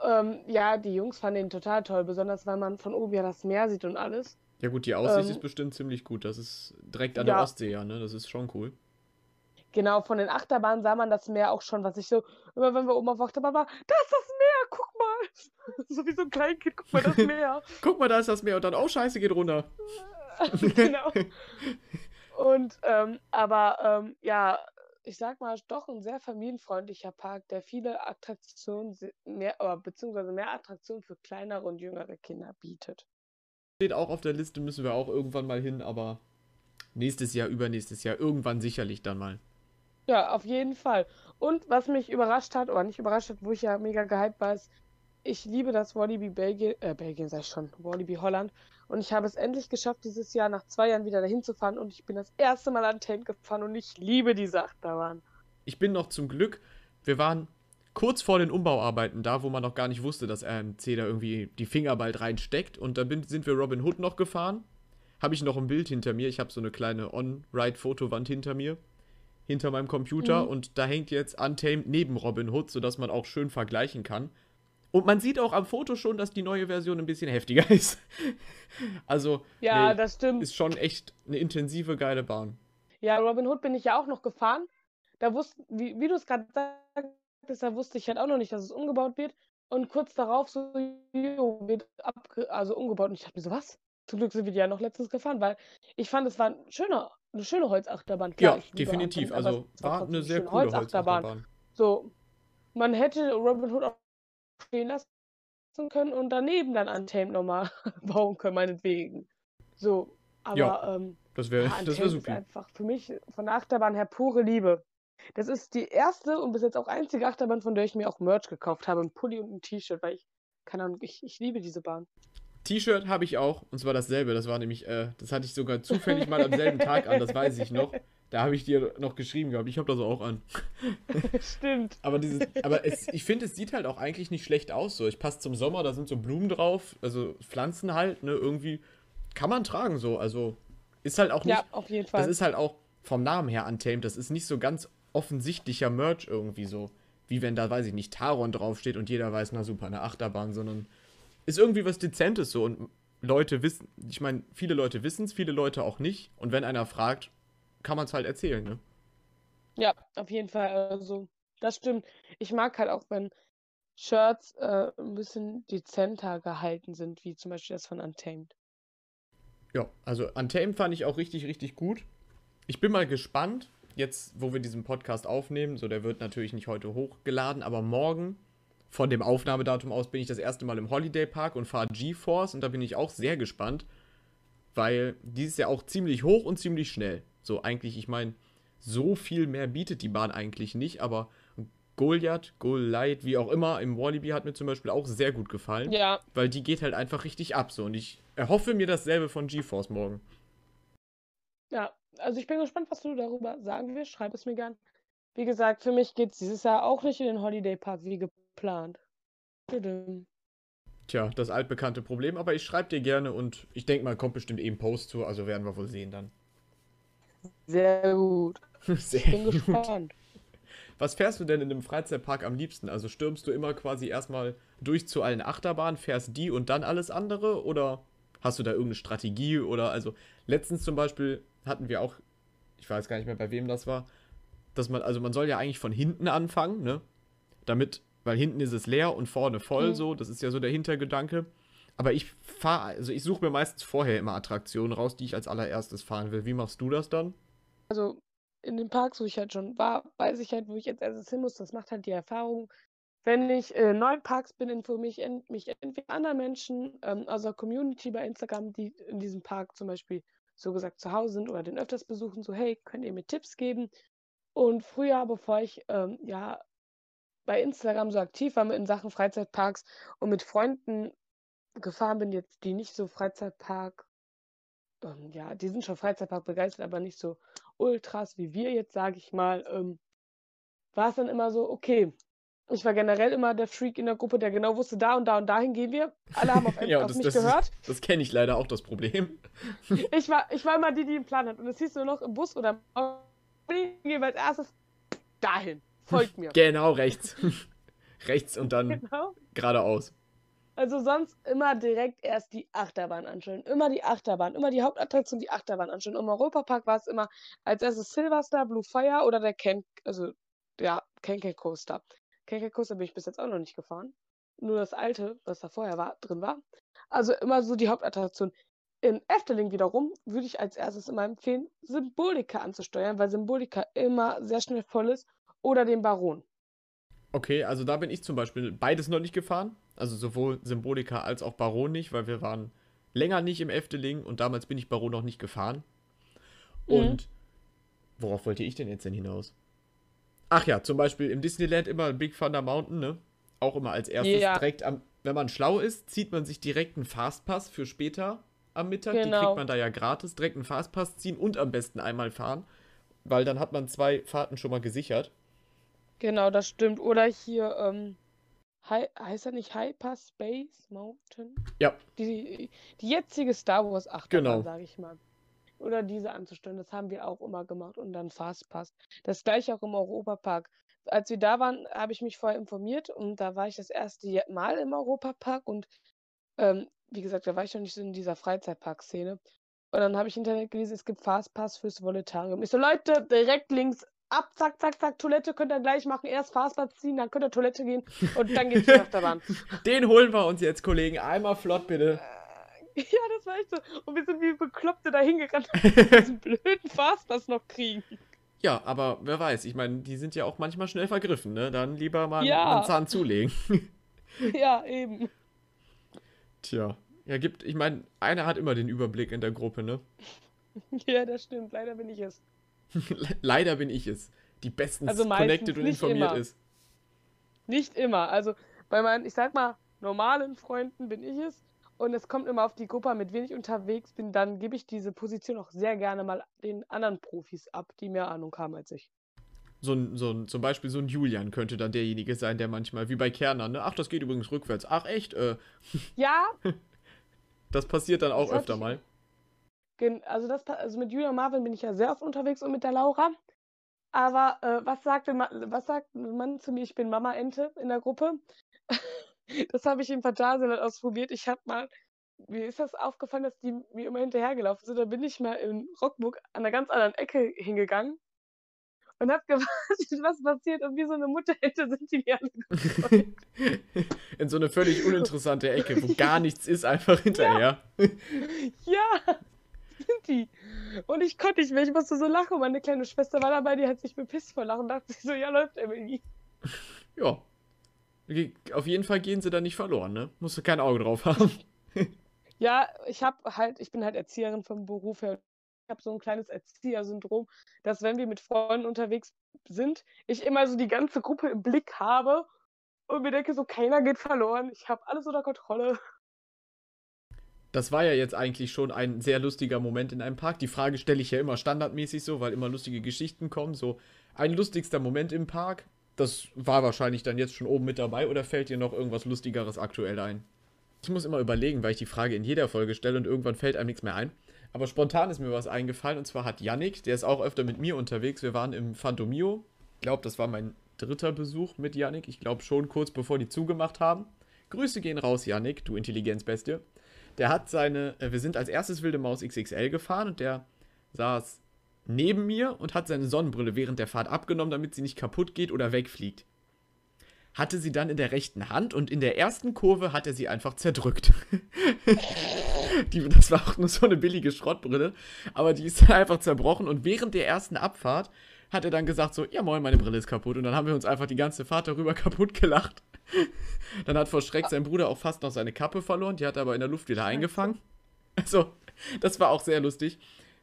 Ähm, ja, die Jungs fanden den total toll, besonders weil man von oben ja das Meer sieht und alles. Ja gut, die Aussicht Ähm, ist bestimmt ziemlich gut. Das ist direkt an ja. der Ostsee, ja, ne? Das ist schon cool. Genau, von den Achterbahnen sah man das Meer auch schon, was ich so, immer wenn wir oben auf der Achterbahn waren, da ist das Meer, guck mal. so wie so ein Kleinkind, guck mal das Meer. Guck mal, da ist das Meer und dann, oh scheiße, geht runter. genau. Und, ähm, aber, ähm, ja, ich sag mal, doch ein sehr familienfreundlicher Park, der viele Attraktionen, mehr, beziehungsweise mehr Attraktionen für kleinere und jüngere Kinder bietet. Steht auch auf der Liste, müssen wir auch irgendwann mal hin, aber nächstes Jahr, übernächstes Jahr, irgendwann sicherlich dann mal. Ja, auf jeden Fall. Und was mich überrascht hat, oder nicht überrascht hat, wo ich ja mega gehypt war, ist, ich liebe das Walibi Belgien, äh, Belgien sag ich schon, Walibi Holland. Und ich habe es endlich geschafft, dieses Jahr nach zwei Jahren wieder dahin zu fahren. Und ich bin das erste Mal an Tamed gefahren und ich liebe die Achterbahn. Ich bin noch zum Glück, wir waren kurz vor den Umbauarbeiten da, wo man noch gar nicht wusste, dass RMC da irgendwie die Finger bald reinsteckt. Und da bin, sind wir Robin Hood noch gefahren. Habe ich noch ein Bild hinter mir. Ich habe so eine kleine On-Ride-Fotowand hinter mir. Hinter meinem Computer. Mhm. Und da hängt jetzt Untamed neben Robin Hood, sodass man auch schön vergleichen kann. Und man sieht auch am Foto schon, dass die neue Version ein bisschen heftiger ist. also, Ja, nee, das stimmt. ist schon echt eine intensive, geile Bahn. Ja, Robin Hood bin ich ja auch noch gefahren. Da wusste, wie, wie du es gerade sagtest, da wusste ich halt auch noch nicht, dass es umgebaut wird. Und kurz darauf so, wird abge also umgebaut. Und ich dachte mir so, was? Zum Glück sind wir die ja noch letztens gefahren, weil ich fand, es war ein schöner, eine schöne Holzachterbahn. Klar, Ja, definitiv. Achterbahn, Also war eine sehr schöne coole Holzachterbahn. Holzachterbahn. So, man hätte Robin Hood auch stehen lassen können und daneben dann Untamed nochmal bauen können, meinetwegen. So, aber Ja, ähm, Das wäre ja, das wär ist super. einfach für mich von der Achterbahn her pure Liebe. Das ist die erste und bis jetzt auch einzige Achterbahn, von der ich mir auch Merch gekauft habe. Ein Pulli und ein T-Shirt, weil ich, keine Ahnung, ich, ich liebe diese Bahn. T-Shirt habe ich auch, und zwar dasselbe. Das war nämlich, äh, das hatte ich sogar zufällig mal am selben Tag an, das weiß ich noch. Da habe ich dir noch geschrieben gehabt. Ich habe das auch an. Stimmt. Aber, dieses, aber es, ich finde, es sieht halt auch eigentlich nicht schlecht aus. So. Ich passe zum Sommer, da sind so Blumen drauf, also Pflanzen halt, ne, irgendwie kann man tragen so. Also ist halt auch nicht. Ja, auf jeden Fall. Das ist halt auch vom Namen her Untamed. Das ist nicht so ganz offensichtlicher Merch irgendwie so. Wie wenn da, weiß ich nicht, Taron draufsteht und jeder weiß, na super, eine Achterbahn, sondern ist irgendwie was Dezentes so. Und Leute wissen, ich meine, viele Leute wissen es, viele Leute auch nicht. Und wenn einer fragt, kann man es halt erzählen, ne? Ja, auf jeden Fall. Also, das stimmt. Ich mag halt auch, wenn Shirts äh, ein bisschen dezenter gehalten sind, wie zum Beispiel das von Untamed. Ja, also Untamed fand ich auch richtig, richtig gut. Ich bin mal gespannt, jetzt, wo wir diesen Podcast aufnehmen. So, der wird natürlich nicht heute hochgeladen, aber morgen, von dem Aufnahmedatum aus, bin ich das erste Mal im Holiday Park und fahre GeForce und da bin ich auch sehr gespannt, weil die ist ja auch ziemlich hoch und ziemlich schnell. So, eigentlich, ich meine, so viel mehr bietet die Bahn eigentlich nicht, aber Goliath, Goliath, wie auch immer, im Wallaby hat mir zum Beispiel auch sehr gut gefallen. Ja. Weil die geht halt einfach richtig ab so und ich erhoffe mir dasselbe von GeForce morgen. Ja, also ich bin gespannt, was du darüber sagen wirst. Schreib es mir gern. Wie gesagt, für mich geht es dieses Jahr auch nicht in den Holiday Park wie geplant. Tja, das altbekannte Problem, aber ich schreibe dir gerne und ich denke mal, kommt bestimmt eben Post zu, also werden wir wohl sehen dann. Sehr gut. Sehr Ich bin gut. gespannt. Was fährst du denn in einem Freizeitpark am liebsten? Also stürmst du immer quasi erstmal durch zu allen Achterbahnen, fährst die und dann alles andere? Oder hast du da irgendeine Strategie? Oder also letztens zum Beispiel hatten wir auch, ich weiß gar nicht mehr bei wem das war, dass man, also man soll ja eigentlich von hinten anfangen, ne? Damit, weil hinten ist es leer und vorne voll Mhm. so, das ist ja so der Hintergedanke. Aber ich fahre, also ich suche mir meistens vorher immer Attraktionen raus, die ich als allererstes fahren will. Wie machst du das dann? Also in den Parks, wo ich halt schon war, weiß ich halt, wo ich jetzt erstes hin muss. Das macht halt die Erfahrung. Wenn ich äh, in neuen Parks bin, informiere ich en mich entweder anderen Menschen ähm, aus der Community bei Instagram, die in diesem Park zum Beispiel so gesagt zu Hause sind oder den öfters besuchen, so hey, könnt ihr mir Tipps geben? Und früher, bevor ich ähm, ja bei Instagram so aktiv war in Sachen Freizeitparks und mit Freunden gefahren bin, jetzt die nicht so Freizeitpark, ähm, ja, die sind schon Freizeitpark begeistert, aber nicht so Ultras wie wir jetzt, sage ich mal, ähm, war es dann immer so, okay, ich war generell immer der Freak in der Gruppe, der genau wusste, da und da und dahin gehen wir. Alle haben auf, Ja, auf das, mich das, gehört. ist- das kenne ich leider auch, das Problem. Ich war, ich war immer die, die einen Plan hat. Und es hieß nur noch im Bus oder im Auto, gehen wir als erstes dahin. Folgt mir. Genau, rechts. rechts und dann Genau. geradeaus. Also sonst immer direkt erst die Achterbahn anschauen. Immer die Achterbahn, immer die Hauptattraktion, die Achterbahn anschauen. Im Europapark war es immer als erstes Silverstar, Blue Fire oder der Ken, also ja, Kenke Coaster. Kenke Coaster bin ich bis jetzt auch noch nicht gefahren. Nur das alte, was da vorher war, drin war. Also immer so die Hauptattraktion. In Efteling wiederum würde ich als erstes immer empfehlen, Symbolika anzusteuern, weil Symbolika immer sehr schnell voll ist. Oder den Baron. Okay, also da bin ich zum Beispiel beides noch nicht gefahren. Also sowohl Symbolika als auch Baron nicht, weil wir waren länger nicht im Efteling und damals bin ich Baron noch nicht gefahren. Mhm. Und worauf wollte ich denn jetzt denn hinaus? Ach ja, zum Beispiel im Disneyland immer Big Thunder Mountain, ne? Auch immer als erstes Ja. direkt am, wenn man schlau ist, zieht man sich direkt einen Fastpass für später am Mittag. Die Genau. kriegt man da ja gratis. Direkt einen Fastpass ziehen und am besten einmal fahren. Weil dann hat man zwei Fahrten schon mal gesichert. Genau, das stimmt. Oder hier, ähm, Hi heißt er nicht Hyper Space Mountain? Ja. Die, die jetzige Star Wars Achterbahn, Genau. sage ich mal. Oder diese anzusteuern, das haben wir auch immer gemacht und dann Fastpass. Das gleiche auch im Europapark. Als wir da waren, habe ich mich vorher informiert und da war ich das erste Mal im Europapark und ähm, wie gesagt, da war ich noch nicht so in dieser Freizeitpark-Szene. Und dann habe ich im Internet gelesen, es gibt Fastpass fürs Voletarium. Ich so, Leute, direkt links ab, zack, zack, zack, Toilette könnt ihr gleich machen. Erst Fastpass ziehen, dann könnt ihr Toilette gehen und dann geht's zur Achterbahn. Den holen wir uns jetzt, Kollegen. Einmal flott, bitte. Ja, das war echt so. Und wir sind wie Bekloppte da hingerannt, diesen blöden Fastpass noch kriegen. Ja, aber wer weiß, ich meine, die sind ja auch manchmal schnell vergriffen, ne? Dann lieber mal Ja. einen Zahn zulegen. Ja, eben. Tja. Ja, gibt, ich meine, einer hat immer den Überblick in der Gruppe, ne? Ja, das stimmt. Leider bin ich es. Le- Leider bin ich es. Die bestens Also connected und informiert immer. ist. Nicht immer. Also bei meinen, ich sag mal, normalen Freunden bin ich es. und es kommt immer auf die Gruppe, mit wem ich unterwegs bin, dann gebe ich diese Position auch sehr gerne mal den anderen Profis ab, die mehr Ahnung haben als ich. So ein, so ein, zum Beispiel so ein Julian könnte dann derjenige sein, der manchmal, wie bei Kerner, ne? Ach, das geht übrigens rückwärts. Ach, echt? Äh. Ja. das passiert dann auch öfter mal. Also, das, also mit Julian und Marvin bin ich ja sehr oft unterwegs und mit der Laura. Aber äh, was, sagt man, was sagt man zu mir? Ich bin Mama-Ente in der Gruppe. Das habe ich im Phantasialand ausprobiert. Ich habe mal, mir ist das aufgefallen, dass die mir immer hinterhergelaufen sind. Da bin ich mal in Rockburg an einer ganz anderen Ecke hingegangen und habe gewartet, was passiert. Und wie so eine Mutterente sind die mir angekommen. In so eine völlig uninteressante Ecke, wo gar nichts ist, einfach hinterher. Ja, ja die. Und ich konnte nicht mehr, ich musste so lachen. Und meine kleine Schwester war dabei, die hat sich bepisst vor Lachen. Dachte sich so, ja, läuft Emily. Ja, auf jeden Fall gehen sie da nicht verloren, ne? Musst du kein Auge drauf haben. ja, ich habe halt, ich bin halt Erzieherin vom Beruf her. Ich habe so ein kleines Erzieher-Syndrom, dass wenn wir mit Freunden unterwegs sind, ich immer so die ganze Gruppe im Blick habe und mir denke, so keiner geht verloren. Ich habe alles unter Kontrolle. Das war ja jetzt eigentlich schon ein sehr lustiger Moment in einem Park. Die Frage stelle ich ja immer standardmäßig so, weil immer lustige Geschichten kommen. So ein lustigster Moment im Park das war wahrscheinlich dann jetzt schon oben mit dabei oder fällt dir noch irgendwas Lustigeres aktuell ein? Ich muss immer überlegen, weil ich die Frage in jeder Folge stelle und irgendwann fällt einem nichts mehr ein. Aber spontan ist mir was eingefallen und zwar hat Yannick, der ist auch öfter mit mir unterwegs. Wir waren im Phantomio. Ich glaube, das war mein dritter Besuch mit Yannick. Ich glaube schon kurz bevor die zugemacht haben. Grüße gehen raus, Yannick, du Intelligenzbestie. Der hat seine, äh, wir sind als erstes Wilde Maus XXL gefahren und der saß neben mir und hat seine Sonnenbrille während der Fahrt abgenommen, damit sie nicht kaputt geht oder wegfliegt. Hatte sie dann in der rechten Hand und in der ersten Kurve hat er sie einfach zerdrückt. die, das war auch nur so eine billige Schrottbrille, aber die ist einfach zerbrochen und während der ersten Abfahrt hat er dann gesagt so, ja moin, meine Brille ist kaputt und dann haben wir uns einfach die ganze Fahrt darüber kaputt gelacht. dann hat vor Schreck sein Bruder auch fast noch seine Kappe verloren, die hat er aber in der Luft wieder eingefangen. Also, das war auch sehr lustig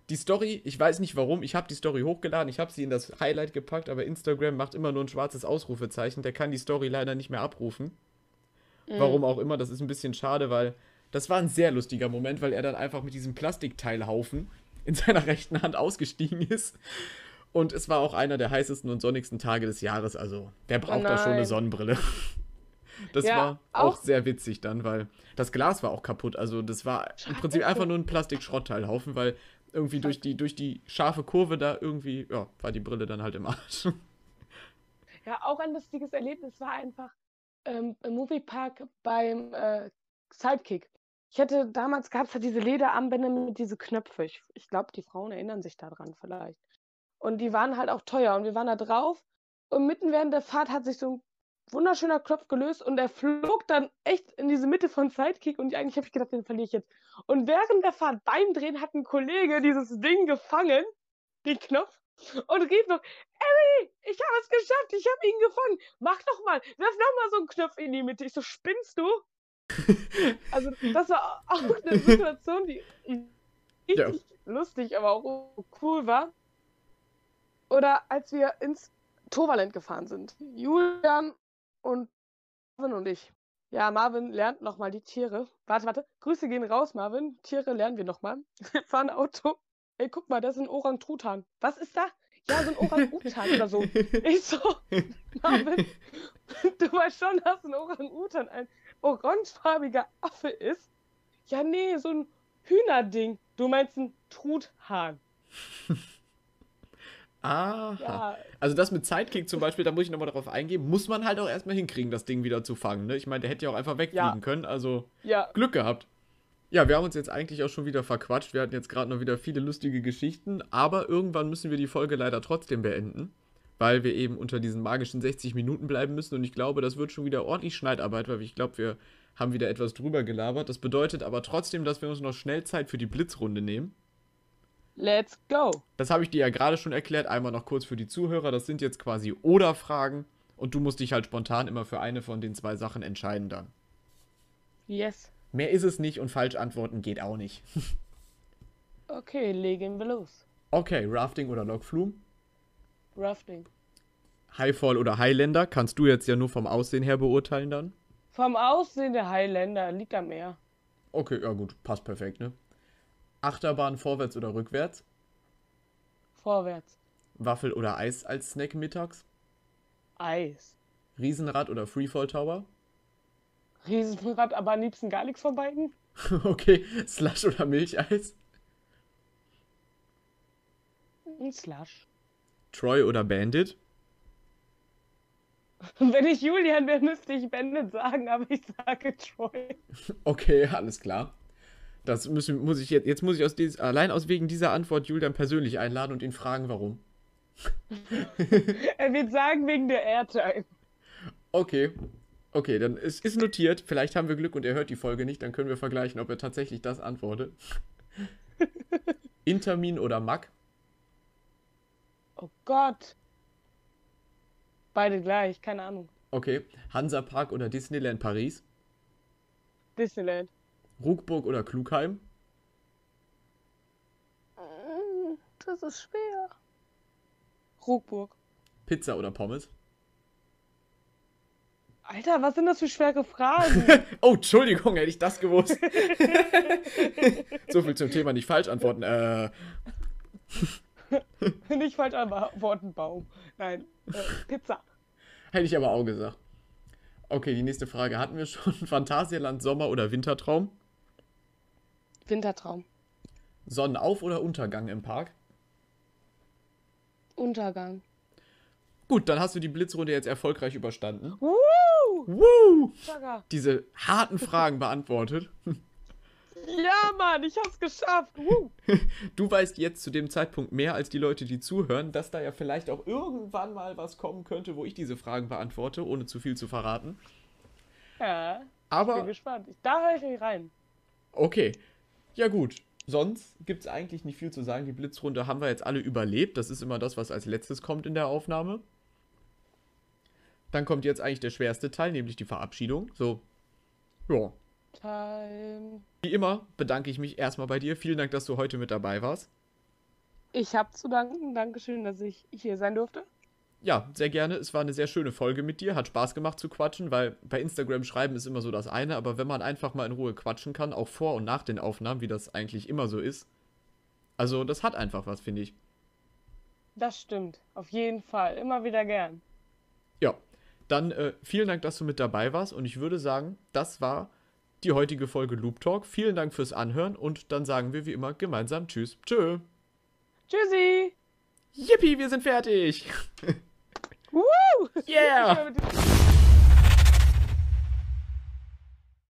die Story, ich weiß nicht warum, ich habe die Story hochgeladen, ich habe sie in das Highlight gepackt, aber Instagram macht immer nur ein schwarzes Ausrufezeichen, der kann die Story leider nicht mehr abrufen. Mhm. Warum auch immer, das ist ein bisschen schade, weil das war ein sehr lustiger Moment, weil er dann einfach mit diesem Plastikteilhaufen in seiner rechten Hand ausgestiegen ist. Und es war auch einer der heißesten und sonnigsten Tage des Jahres, also wer braucht oh da schon eine Sonnenbrille? Das ja, war auch, auch, sehr witzig dann, weil das Glas war auch kaputt. Also das war im Prinzip einfach nur ein Plastikschrottteilhaufen, weil irgendwie durch die, durch die scharfe Kurve da irgendwie, ja, war die Brille dann halt im Arsch. Ja, auch ein lustiges Erlebnis war einfach ähm, im Moviepark beim äh, Sidekick. Ich hätte, damals gab es ja diese Lederarmbänder mit diese Knöpfe. Ich, ich glaube, die Frauen erinnern sich daran vielleicht. Und die waren halt auch teuer und wir waren da drauf. Und mitten während der Fahrt hat sich so ein wunderschöner Knopf gelöst und er flog dann echt in diese Mitte von Sidekick und eigentlich habe ich gedacht, den verliere ich jetzt. Und während der Fahrt beim Drehen hat ein Kollege dieses Ding gefangen, den Knopf, und rief noch, Emily, ich habe es geschafft, ich habe ihn gefangen. Mach doch mal, werf noch mal so einen Knopf in die Mitte. Ich so, spinnst du? also das war auch eine Situation, die richtig ja. lustig, aber auch cool war. Oder als wir ins Toverland gefahren sind. Julian und Marvin und ich. Ja, Marvin lernt nochmal die Tiere. Warte, warte. Grüße gehen raus, Marvin. Tiere lernen wir nochmal. Wir fahren Auto. Ey, guck mal, das ist ein Orang-Trutan. Was ist da? Ja, so ein Orang-Utan oder so. Ich so, Marvin, du weißt schon, dass ein Orang-Utan ein orangefarbiger Affe ist? Ja, nee, so ein Hühnerding. Du meinst ein Truthahn. Aha. Ja. Also das mit Sidekick zum Beispiel, da muss ich nochmal darauf eingehen, muss man halt auch erstmal hinkriegen, das Ding wieder zu fangen. Ne? Ich meine, der hätte ja auch einfach wegfliegen ja. können, also ja. Glück gehabt. Ja, wir haben uns jetzt eigentlich auch schon wieder verquatscht. Wir hatten jetzt gerade noch wieder viele lustige Geschichten, aber irgendwann müssen wir die Folge leider trotzdem beenden, weil wir eben unter diesen magischen 60 Minuten bleiben müssen und ich glaube, das wird schon wieder ordentlich Schneidarbeit, weil ich glaube, wir haben wieder etwas drüber gelabert. Das bedeutet aber trotzdem, dass wir uns noch schnell Zeit für die Blitzrunde nehmen. Let's go. Das habe ich dir ja gerade schon erklärt. Einmal noch kurz für die Zuhörer. Das sind jetzt quasi Oder-Fragen. Und du musst dich halt spontan immer für eine von den zwei Sachen entscheiden dann. Yes. Mehr ist es nicht und falsch antworten geht auch nicht. okay, legen wir los. Okay, Rafting oder Logflume? Rafting. Highfall oder Highlander? Kannst du jetzt ja nur vom Aussehen her beurteilen dann? Vom Aussehen der Highlander liegt am Meer. Okay, ja gut, passt perfekt, ne? Achterbahn vorwärts oder rückwärts? Vorwärts. Waffel oder Eis als Snack mittags? Eis. Riesenrad oder Freefall Tower? Riesenrad, aber am liebsten gar nichts von beiden. okay, Slush oder Milcheis? Ein Slush. Troy oder Bandit? Wenn ich Julian wäre, müsste ich Bandit sagen, aber ich sage Troy. Okay, alles klar. Das müssen, muss ich jetzt, jetzt muss ich aus dies, allein aus wegen dieser Antwort Julian persönlich einladen und ihn fragen, warum. er wird sagen, wegen der Airtime. Okay. Okay, dann ist, ist notiert. Vielleicht haben wir Glück und er hört die Folge nicht, dann können wir vergleichen, ob er tatsächlich das antwortet. Intermin oder Mack? Oh Gott. Beide gleich, keine Ahnung. Okay. Hansa Park oder Disneyland Paris? Disneyland. Ruckburg oder Klugheim? Mm, das ist schwer. Ruckburg. Pizza oder Pommes? Alter, was sind das für schwere Fragen? oh, Entschuldigung, hätte ich das gewusst. so viel zum Thema nicht falsch antworten. Äh. nicht falsch antworten, Baum. Nein, äh, Pizza. Hätte ich aber auch gesagt. Okay, die nächste Frage hatten wir schon. Phantasialand, Sommer- oder Wintertraum? Wintertraum. Sonnenauf- oder Untergang im Park? Untergang. Gut, dann hast du die Blitzrunde jetzt erfolgreich überstanden. Woo! Woo! Diese harten Fragen beantwortet. Ja, Mann, ich hab's geschafft. Woo! Du weißt jetzt zu dem Zeitpunkt mehr als die Leute, die zuhören, dass da ja vielleicht auch irgendwann mal was kommen könnte, wo ich diese Fragen beantworte, ohne zu viel zu verraten. Ja, Aber ich bin gespannt. Ich, da höre ich rein. Okay. Ja, gut. Sonst gibt es eigentlich nicht viel zu sagen. Die Blitzrunde haben wir jetzt alle überlebt. Das ist immer das, was als letztes kommt in der Aufnahme. Dann kommt jetzt eigentlich der schwerste Teil, nämlich die Verabschiedung. So. Ja. Time. Wie immer bedanke ich mich erstmal bei dir. Vielen Dank, dass du heute mit dabei warst. Ich habe zu danken. Dankeschön, dass ich hier sein durfte. Ja, sehr gerne. Es war eine sehr schöne Folge mit dir. Hat Spaß gemacht zu quatschen, weil bei Instagram schreiben ist immer so das eine, aber wenn man einfach mal in Ruhe quatschen kann, auch vor und nach den Aufnahmen, wie das eigentlich immer so ist. Also, das hat einfach was, finde ich. Das stimmt. Auf jeden Fall. Immer wieder gern. Ja, dann äh, vielen Dank, dass du mit dabei warst und ich würde sagen, das war die heutige Folge Loop Talk. Vielen Dank fürs Anhören und dann sagen wir wie immer gemeinsam Tschüss. Tschö. Tschüssi. Yippie, wir sind fertig. Woo! Yeah.